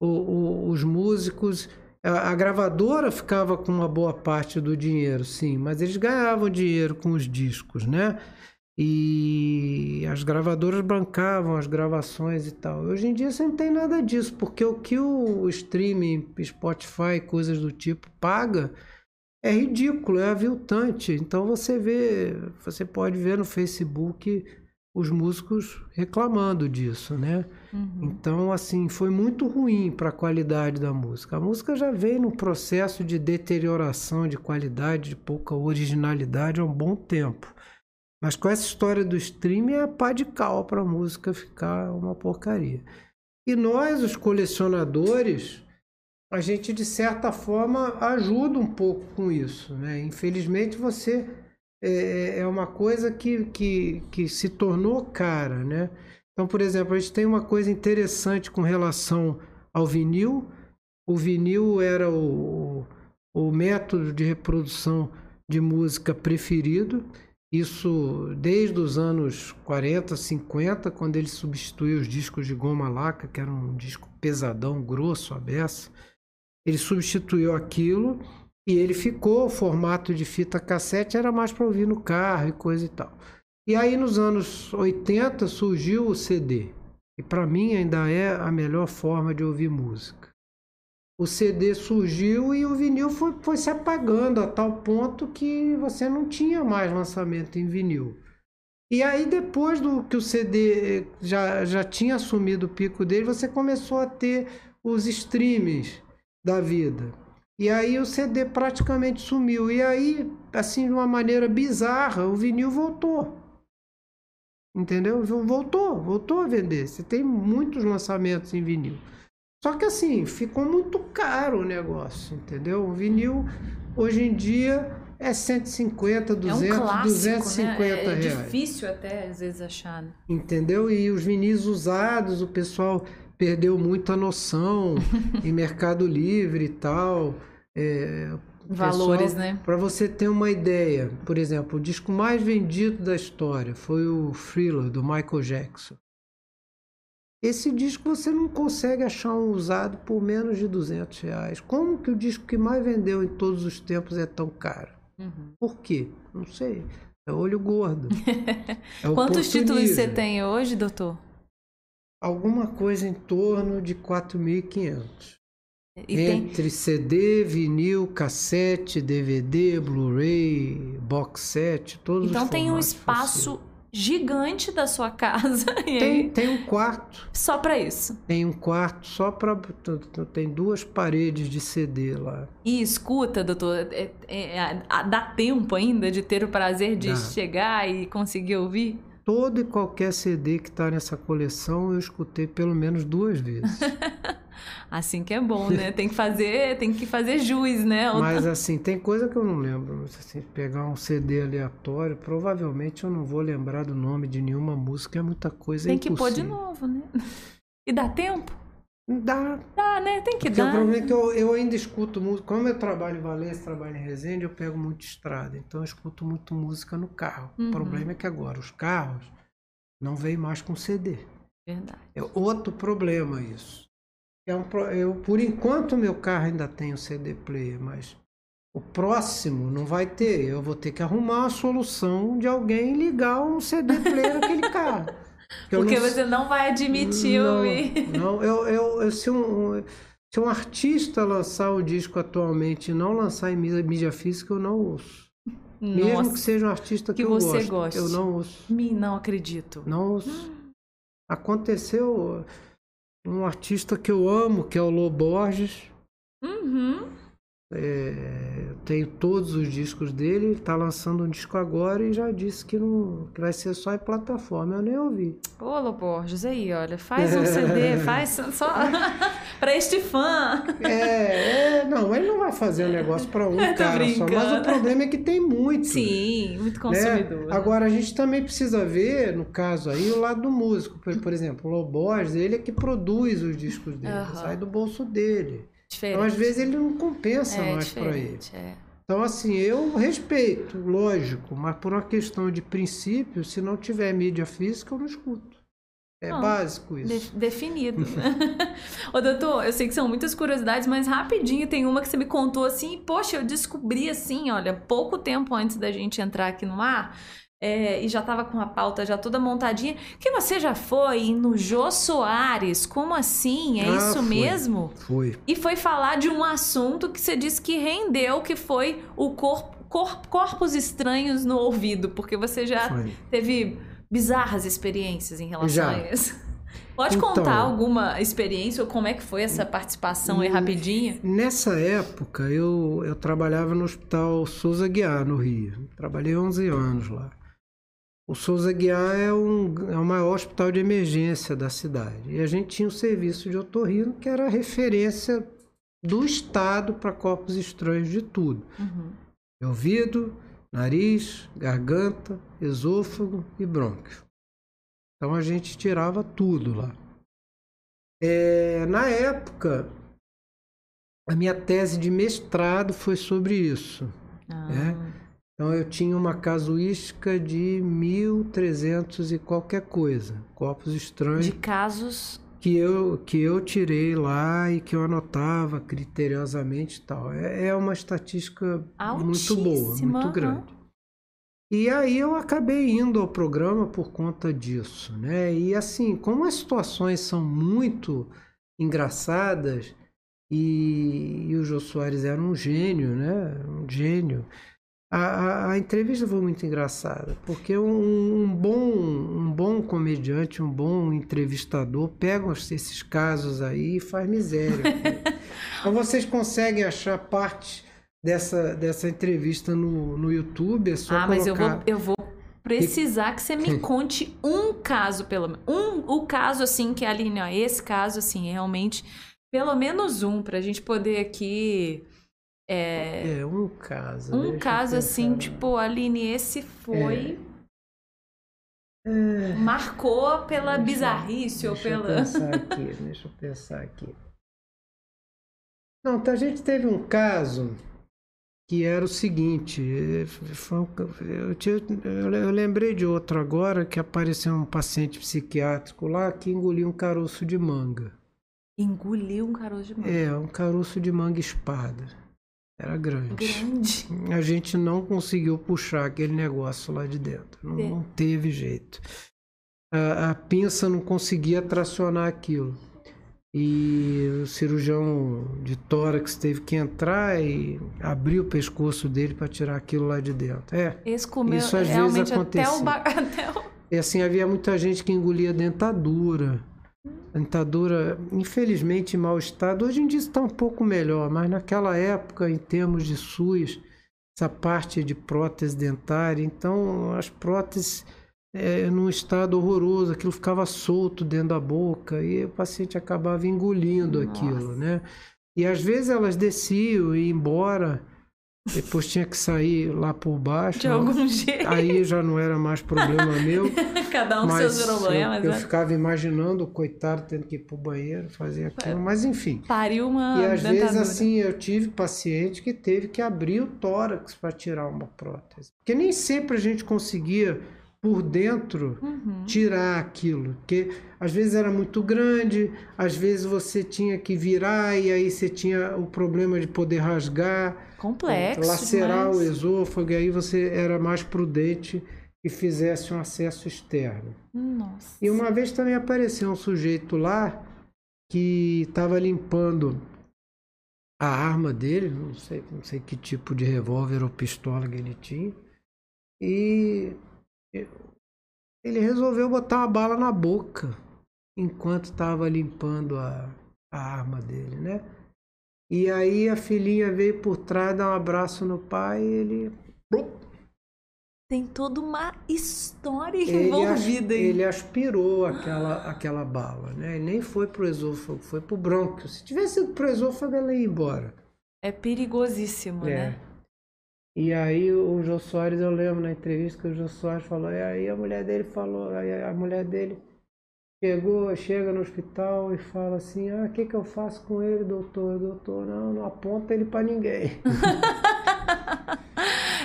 S2: o- o- os músicos, a, a gravadora ficava com uma boa parte do dinheiro, sim, mas eles ganhavam dinheiro com os discos, né? E as gravadoras bancavam as gravações e tal. Hoje em dia você não tem nada disso, porque o que o streaming, Spotify, coisas do tipo paga é ridículo, é aviltante. Então você vê, você pode ver no Facebook os músicos reclamando disso, né?
S1: Uhum.
S2: Então, assim, foi muito ruim para a qualidade da música. A música já vem num processo de deterioração de qualidade, de pouca originalidade há um bom tempo. Mas com essa história do streaming é pá de cal para a música ficar uma porcaria. E nós, os colecionadores, a gente de certa forma ajuda um pouco com isso, né? Infelizmente você é, é uma coisa que, que, que se tornou cara, né? Então, por exemplo, a gente tem uma coisa interessante com relação ao vinil. O vinil era o, o método de reprodução de música preferido. Isso desde os anos 40, 50, quando ele substituiu os discos de goma laca, que era um disco pesadão, grosso, a beça. Ele substituiu aquilo e ele ficou. O formato de fita cassete era mais para ouvir no carro e coisa e tal. E aí nos anos 80 surgiu o CD. E para mim ainda é a melhor forma de ouvir música. O CD surgiu e o vinil foi, foi se apagando a tal ponto que você não tinha mais lançamento em vinil. E aí depois do que o CD já, já tinha assumido o pico dele, você começou a ter os streams da vida. E aí o CD praticamente sumiu. E aí, assim, de uma maneira bizarra, o vinil voltou. Entendeu? Voltou, voltou a vender. Você tem muitos lançamentos em vinil. Só que assim, ficou muito caro o negócio, entendeu? O vinil hoje em dia é 150, 200,
S1: é um clássico,
S2: 250
S1: né? É
S2: reais.
S1: difícil até às vezes achar. né?
S2: Entendeu? E os vinis usados, o pessoal perdeu muita noção em Mercado Livre e tal. É,
S1: Valores,
S2: pessoal-
S1: né?
S2: Para você ter uma ideia, por exemplo, o disco mais vendido da história foi o Thriller, do Michael Jackson. Esse disco você não consegue achar um usado por menos de 200 reais. Como que o disco que mais vendeu em todos os tempos é tão caro?
S1: Uhum.
S2: Por quê? Não sei. É olho gordo. É
S1: Quantos títulos você tem hoje, doutor?
S2: Alguma coisa em torno de 4.500.
S1: E tem,
S2: Entre CD, vinil, cassete, DVD, Blu-ray, box set, todos
S1: então
S2: os
S1: tem um espaço
S2: possíveis.
S1: gigante da sua casa
S2: Tem,
S1: aí,
S2: tem um quarto.
S1: só pra isso.
S2: Tem um quarto só para. Tem duas paredes de CD lá.
S1: E escuta, doutor, é- é- é- dá tempo ainda de ter o prazer de
S2: Dá.
S1: chegar e conseguir ouvir?
S2: Todo e qualquer CD que está nessa coleção eu escutei pelo menos duas vezes.
S1: Assim que é bom, né? Tem que fazer, tem que fazer juiz, né?
S2: Mas assim, tem coisa que eu não lembro. Assim, pegar um CD aleatório, provavelmente eu não vou lembrar do nome de nenhuma música, é muita coisa. é
S1: tem que pôr de novo, né? E dá tempo?
S2: Dá.
S1: Dá, né? Tem que
S2: Porque o
S1: dar.
S2: problema é que eu, eu ainda escuto música. Como eu trabalho em Valência, trabalho em Resende, eu pego muito estrada. Então eu escuto muito música no carro.
S1: Uhum.
S2: O problema é que agora os carros não vêm mais com CD.
S1: Verdade.
S2: É outro problema isso. É um, eu, por enquanto, meu carro ainda tem o CD player, mas o próximo não vai ter. Eu vou ter que arrumar a solução de alguém ligar um CD player naquele carro.
S1: Porque não, você não vai admitir
S2: não,
S1: ouvir.
S2: Não, eu, eu, eu se, um, se um artista lançar o disco atualmente e não lançar em mídia, mídia física, eu não ouço. Nossa, Mesmo que seja um artista que, que eu você gosto, goste. eu não ouço.
S1: Me não acredito.
S2: Não ouço. Aconteceu um artista que eu amo, que é o Lô Borges.
S1: Uhum.
S2: É, eu tenho todos os discos dele, ele tá lançando um disco agora e já disse que, não, que vai ser só em plataforma, eu nem ouvi.
S1: Ô, Lô Borges, aí, olha, faz um CD, faz só para este fã.
S2: É, é, não, ele não vai fazer um negócio para um cara brincando. só, mas o problema é que tem muito.
S1: Sim, muito consumidor.
S2: Né? Agora, a gente também precisa ver, no caso aí, o lado do músico. Por, por exemplo, o Lô Borges, ele é que produz os discos dele, uhum. sai do bolso dele. Diferente. Então, às vezes, ele não compensa é, mais para ele. É. Então, assim, eu respeito, lógico, mas por uma questão de princípio, se não tiver mídia física, eu não escuto. É não, básico isso.
S1: De definido. Ô, doutor, eu sei que são muitas curiosidades, mas rapidinho tem uma que você me contou assim, poxa, eu descobri assim, olha, pouco tempo antes da gente entrar aqui no ar, é, e já estava com a pauta já toda montadinha, que você já foi no Jô Soares. Como assim? É ah, isso
S2: foi,
S1: mesmo?
S2: Foi.
S1: E foi falar de um assunto que você disse que rendeu, que foi o corpo, corp, corpos estranhos no ouvido, porque você já foi. teve bizarras experiências em relação já. a isso. Pode então, contar alguma experiência ou como é que foi essa participação aí rapidinha?
S2: Nessa época eu, eu trabalhava no Hospital Souza Guiar, no Rio. Trabalhei 11 anos lá. O Souza Guiar é, um, é o maior hospital de emergência da cidade. E a gente tinha um serviço de otorrino que era a referência do Estado para corpos estranhos de tudo. Uhum. Ouvido, nariz, garganta, esôfago e brônquio. Então a gente tirava tudo lá. É, na época, a minha tese de mestrado foi sobre isso. Ah. Né? Então eu tinha uma casuística de 1300 e qualquer coisa, corpos estranhos.
S1: De casos
S2: que eu que eu tirei lá e que eu anotava criteriosamente e tal. É, é uma estatística muito boa, muito grande. E aí eu acabei indo ao programa por conta disso, né? E assim, como as situações são muito engraçadas e, e o Jô Soares era um gênio, né? Um gênio. A, a, a, entrevista foi muito engraçada, porque um, um, bom, um bom comediante, um bom entrevistador pega esses casos aí e faz miséria. então vocês conseguem achar parte dessa, dessa entrevista no, no YouTube? É só
S1: ah,
S2: colocar...
S1: mas eu vou, eu vou precisar que você me conte um caso, pelo menos. Um, o caso, assim, que a Aline, ó, esse caso, assim, realmente, pelo menos um, para a gente poder aqui
S2: é, é um caso.
S1: Um caso assim, tipo, Aline, esse foi. É. É. Marcou pela deixa, bizarrice
S2: deixa
S1: ou pela.
S2: Eu pensar aqui, deixa eu pensar aqui. Não, tá, a gente teve um caso que era o seguinte, eu, tinha, eu, lembrei de outro agora que apareceu um paciente psiquiátrico lá que engoliu um caroço de manga.
S1: Engoliu um caroço de manga?
S2: É, um caroço de manga espada. Era grande.
S1: Grande.
S2: A gente não conseguiu puxar aquele negócio lá de dentro. Não, é. não teve jeito. A, a, pinça não conseguia tracionar aquilo. E o cirurgião de tórax teve que entrar e abrir o pescoço dele para tirar aquilo lá de dentro. É.
S1: Esse comeu, isso às vezes acontecia. Até o, até o...
S2: E assim, havia muita gente que engolia dentadura. Dentadura, infelizmente, em mau estado. Hoje em dia está um pouco melhor, mas naquela época, em termos de SUS, essa parte de prótese dentária, então as próteses é, num estado horroroso, aquilo ficava solto dentro da boca e o paciente acabava engolindo Nossa. aquilo, né? E às vezes elas desciam e iam embora depois tinha que sair lá por baixo.
S1: De algum jeito.
S2: Aí já não era mais problema meu.
S1: Cada um com seus problemas.
S2: Eu, eu né? ficava imaginando o coitado tendo que ir pro banheiro, fazer aquilo. Mas enfim.
S1: Pariu uma.
S2: E às dentadura. vezes assim, eu tive paciente que teve que abrir o tórax para tirar uma prótese. Porque nem sempre a gente conseguia por dentro
S1: Uhum.
S2: tirar aquilo, porque às vezes era muito grande, às vezes você tinha que virar e aí você tinha o problema de poder rasgar,
S1: Complexo.
S2: lacerar o
S1: demais.
S2: esôfago, e aí você era mais prudente e fizesse um acesso externo.
S1: Nossa.
S2: E uma vez também apareceu um sujeito lá que estava limpando a arma dele, não sei, não sei que tipo de revólver ou pistola que ele tinha, e ele resolveu botar uma bala na boca enquanto estava limpando a, a arma dele, né? E aí a filhinha veio por trás, dar um abraço no pai e ele
S1: Tem toda uma história
S2: ele, as-
S1: envolvida aí.
S2: ele aspirou aquela, aquela bala, né? Ele nem foi pro esôfago, foi pro brônquio. Se tivesse ido pro esôfago, ela ia embora.
S1: É perigosíssimo,
S2: É.
S1: né?
S2: E aí o Jô Soares, eu lembro na entrevista que o Jô Soares falou, e aí a mulher dele falou, aí a mulher dele chegou, chega no hospital e fala assim, ah, o que, que eu faço com ele, doutor? Doutor, não, não aponta ele pra ninguém.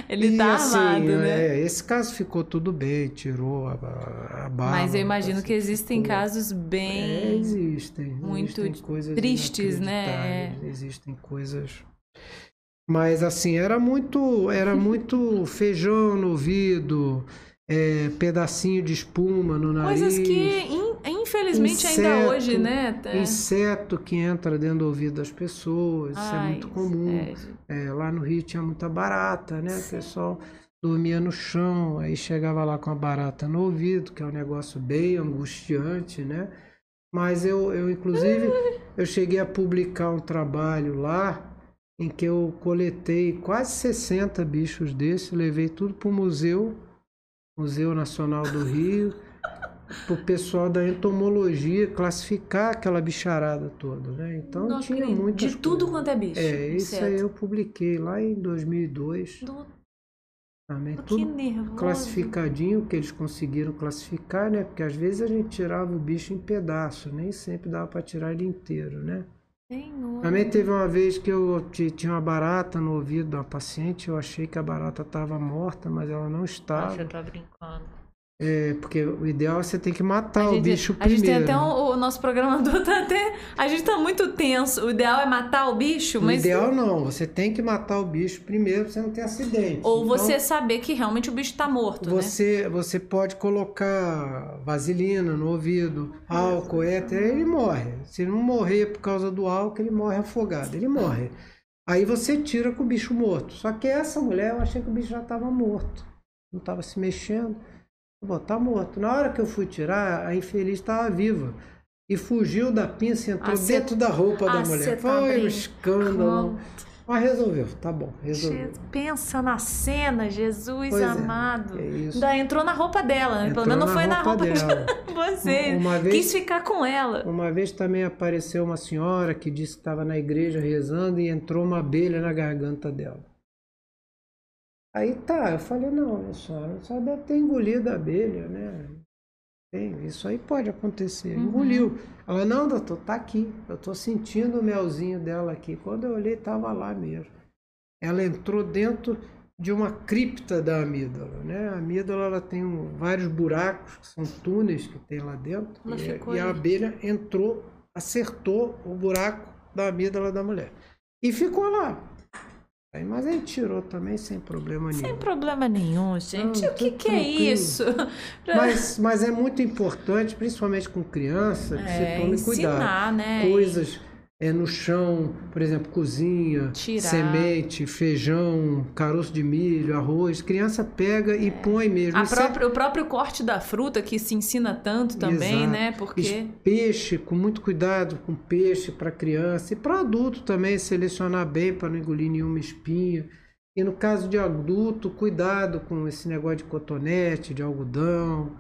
S1: Ele
S2: E,
S1: tá
S2: assim,
S1: armado, né?
S2: é, esse caso ficou tudo bem, tirou a, a, a bala.
S1: Mas eu imagino que existem
S2: ficou-
S1: casos
S2: É,
S1: bem.
S2: existem.
S1: muito
S2: existem coisas
S1: tristes, né?
S2: Existem coisas. Mas assim, era muito, era muito feijão no ouvido, é, pedacinho de espuma no nariz.
S1: Coisas que, in- infelizmente, ainda
S2: inseto,
S1: hoje, né? É.
S2: Inseto que entra dentro do ouvido das pessoas, isso é
S1: Ai,
S2: muito comum.
S1: é,
S2: É, lá no Rio tinha muita barata, né? O pessoal dormia no chão, aí chegava lá com a barata no ouvido, que é um negócio bem angustiante, né? Mas eu, eu inclusive, eu cheguei a publicar um trabalho lá em que eu coletei quase 60 bichos desses, levei tudo para o museu, Museu Nacional do Rio, para o pessoal da entomologia classificar aquela bicharada toda, né? Então
S1: Não
S2: tinha muitas
S1: De tudo
S2: coisas.
S1: quanto é bicho.
S2: É, isso aí
S1: inseto.
S2: eu publiquei lá em 2002.
S1: Do-
S2: Também
S1: Que
S2: tudo
S1: nervoso.
S2: classificadinho que eles conseguiram classificar, né? Porque às vezes a gente tirava o bicho em pedaço, nem sempre dava para tirar ele inteiro, né?
S1: Senhor.
S2: Também teve uma vez que eu ti- tinha uma barata no ouvido uma paciente, eu achei que a barata estava morta, mas ela não estava.
S1: tá brincando.
S2: É, porque o ideal é você tem que matar
S1: A
S2: o
S1: gente,
S2: bicho
S1: a gente
S2: primeiro.
S1: tem até um, o nosso programador tá até. A gente tá muito tenso. O ideal é matar o bicho,
S2: O
S1: mas.
S2: ideal não, você tem que matar o bicho primeiro pra você não ter acidente.
S1: Ou
S2: Então,
S1: você saber que realmente o bicho tá morto, né?
S2: Você, você pode colocar vaselina no ouvido, álcool, éter, ele morre. Se não morrer por causa do álcool, ele morre afogado, ele morre. Aí você tira com o bicho morto. Só que essa mulher, eu achei que o bicho já estava morto. Não estava se mexendo. Bom, tá morto. Na hora que eu fui tirar, a infeliz estava viva. E fugiu da pinça e entrou
S1: cê-
S2: dentro da roupa da mulher. Foi um escândalo. Mas resolveu, tá bom, resolveu.
S1: Pensa na cena, Jesus
S2: Pois é,
S1: amado.
S2: é isso.
S1: Ainda entrou na roupa dela, né?
S2: Entrou
S1: Pelo menos não foi na roupa
S2: dela.
S1: de você.
S2: Uma vez-
S1: Quis ficar com ela.
S2: Uma vez também apareceu uma senhora que disse que estava na igreja rezando e entrou uma abelha na garganta dela. Aí tá, eu falei, não, senhora, a senhora deve ter engolido a abelha, né? Tem, isso aí pode acontecer.
S1: Uhum.
S2: Engoliu. Ela, não, doutor, tá aqui. Eu tô sentindo o melzinho dela aqui. Quando eu olhei, tava lá mesmo. Ela entrou dentro de uma cripta da amígdala, né? A amígdala ela tem um- vários buracos, que são túneis que tem lá dentro. E, e a abelha entrou, acertou o buraco da amígdala da mulher. E ficou lá. Mas aí tirou também sem problema nenhum.
S1: Sem problema nenhum, gente.
S2: Não,
S1: o que, que é isso?
S2: Mas, mas é muito importante, principalmente com criança, que
S1: É,
S2: você tome cuidado.
S1: ensinar, né?
S2: Coisas é, no chão, por exemplo, cozinha,
S1: Tirar.
S2: semente, feijão, caroço de milho, arroz. Criança pega e põe mesmo.
S1: É. A
S2: Isso é-
S1: própria- o próprio corte da fruta que se ensina tanto também,
S2: Exato.
S1: né? Porque.
S2: Peixe, com muito cuidado com peixe para criança e para adulto também, selecionar bem para não engolir nenhuma espinha. E no caso de adulto, cuidado com esse negócio de cotonete, de algodão,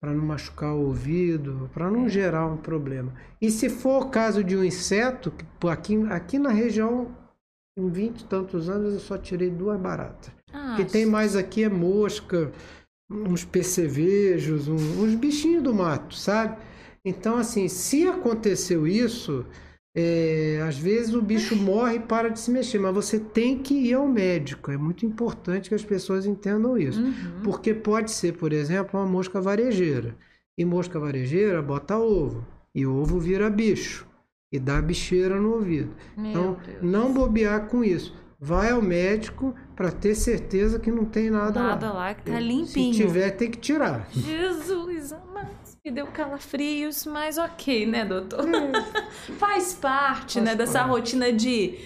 S2: para não machucar o ouvido, para
S1: É.
S2: não gerar um problema. E se for o caso de um inseto, aqui, aqui na região, em 20 e tantos anos, eu só tirei duas baratas.
S1: Ah,
S2: O que tem mais aqui é mosca, uns percevejos, uns bichinhos do mato, sabe? Então, assim, se aconteceu isso, É, às vezes o bicho morre e para de se mexer, mas você tem que ir ao médico. É muito importante que as pessoas entendam isso.
S1: Uhum.
S2: Porque pode ser, por exemplo, uma mosca varejeira. E mosca varejeira bota ovo. E ovo vira bicho. E dá bicheira no ouvido.
S1: Meu
S2: então,
S1: Deus.
S2: não bobear com isso. Vai ao médico para ter certeza que não tem nada,
S1: Nada
S2: lá.
S1: lá que tá
S2: Se
S1: limpinho.
S2: tiver, tem que tirar.
S1: Jesus, amado, deu calafrios, mas ok, né, doutor?
S2: É.
S1: Faz parte,
S2: Faz
S1: né, dessa
S2: parte.
S1: rotina de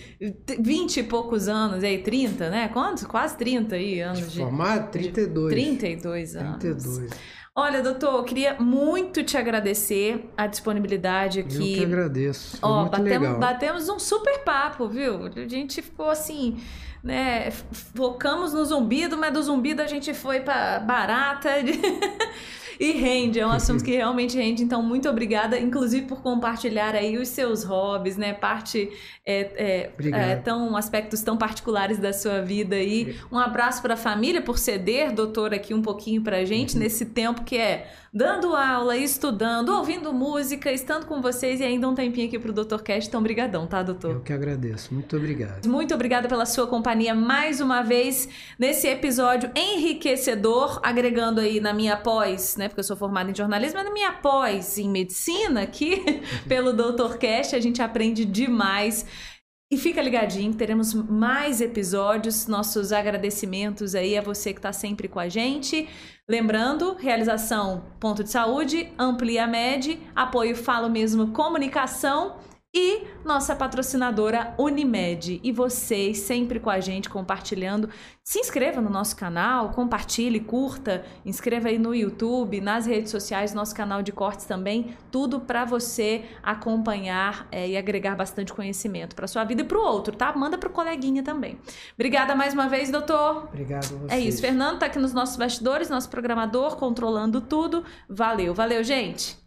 S1: 20 e poucos anos, aí 30, né? Quantos? Quase 30 aí, anos de...
S2: Formado 32.
S1: 32 anos.
S2: 32.
S1: Olha, doutor, eu queria muito te agradecer a disponibilidade
S2: Eu
S1: aqui.
S2: que agradeço. Foi
S1: Ó,
S2: muito
S1: batemos,
S2: legal.
S1: batemos um super papo, viu? A gente ficou assim, né? Focamos no zumbido, mas do zumbido a gente foi pra barata. E rende, é um assunto que realmente rende. Então, muito obrigada, inclusive por compartilhar aí os seus hobbies, né? Parte é, é, é, tão aspectos tão particulares da sua vida aí. Um abraço para a família por ceder, doutor, aqui um pouquinho pra gente nesse tempo que é dando aula, estudando, ouvindo música, estando com vocês e ainda um tempinho aqui pro Dr. Cast. Então, brigadão, tá, doutor?
S2: Eu que agradeço. Muito obrigado.
S1: Muito obrigada pela sua companhia mais uma vez nesse episódio enriquecedor, agregando aí na minha pós, né? Porque eu sou formada em jornalismo, mas na minha pós em medicina aqui, pelo Dr. Cast, a gente aprende demais. E fica ligadinho, teremos mais episódios, nossos agradecimentos aí a você que está sempre com a gente. Lembrando, realização Ponto de Saúde, Amplia Med, apoio Falo Mesmo Comunicação e nossa patrocinadora Unimed. E vocês sempre com a gente compartilhando. Se inscreva no nosso canal, compartilhe, curta, inscreva aí no YouTube, nas redes sociais, nosso canal de cortes também. Tudo para você acompanhar é, e agregar bastante conhecimento para sua vida e para o outro, tá? Manda para o coleguinha também. Obrigada mais uma vez, doutor.
S2: Obrigado a vocês.
S1: É isso, Fernando tá aqui nos nossos bastidores, nosso programador, controlando tudo. Valeu, valeu, gente!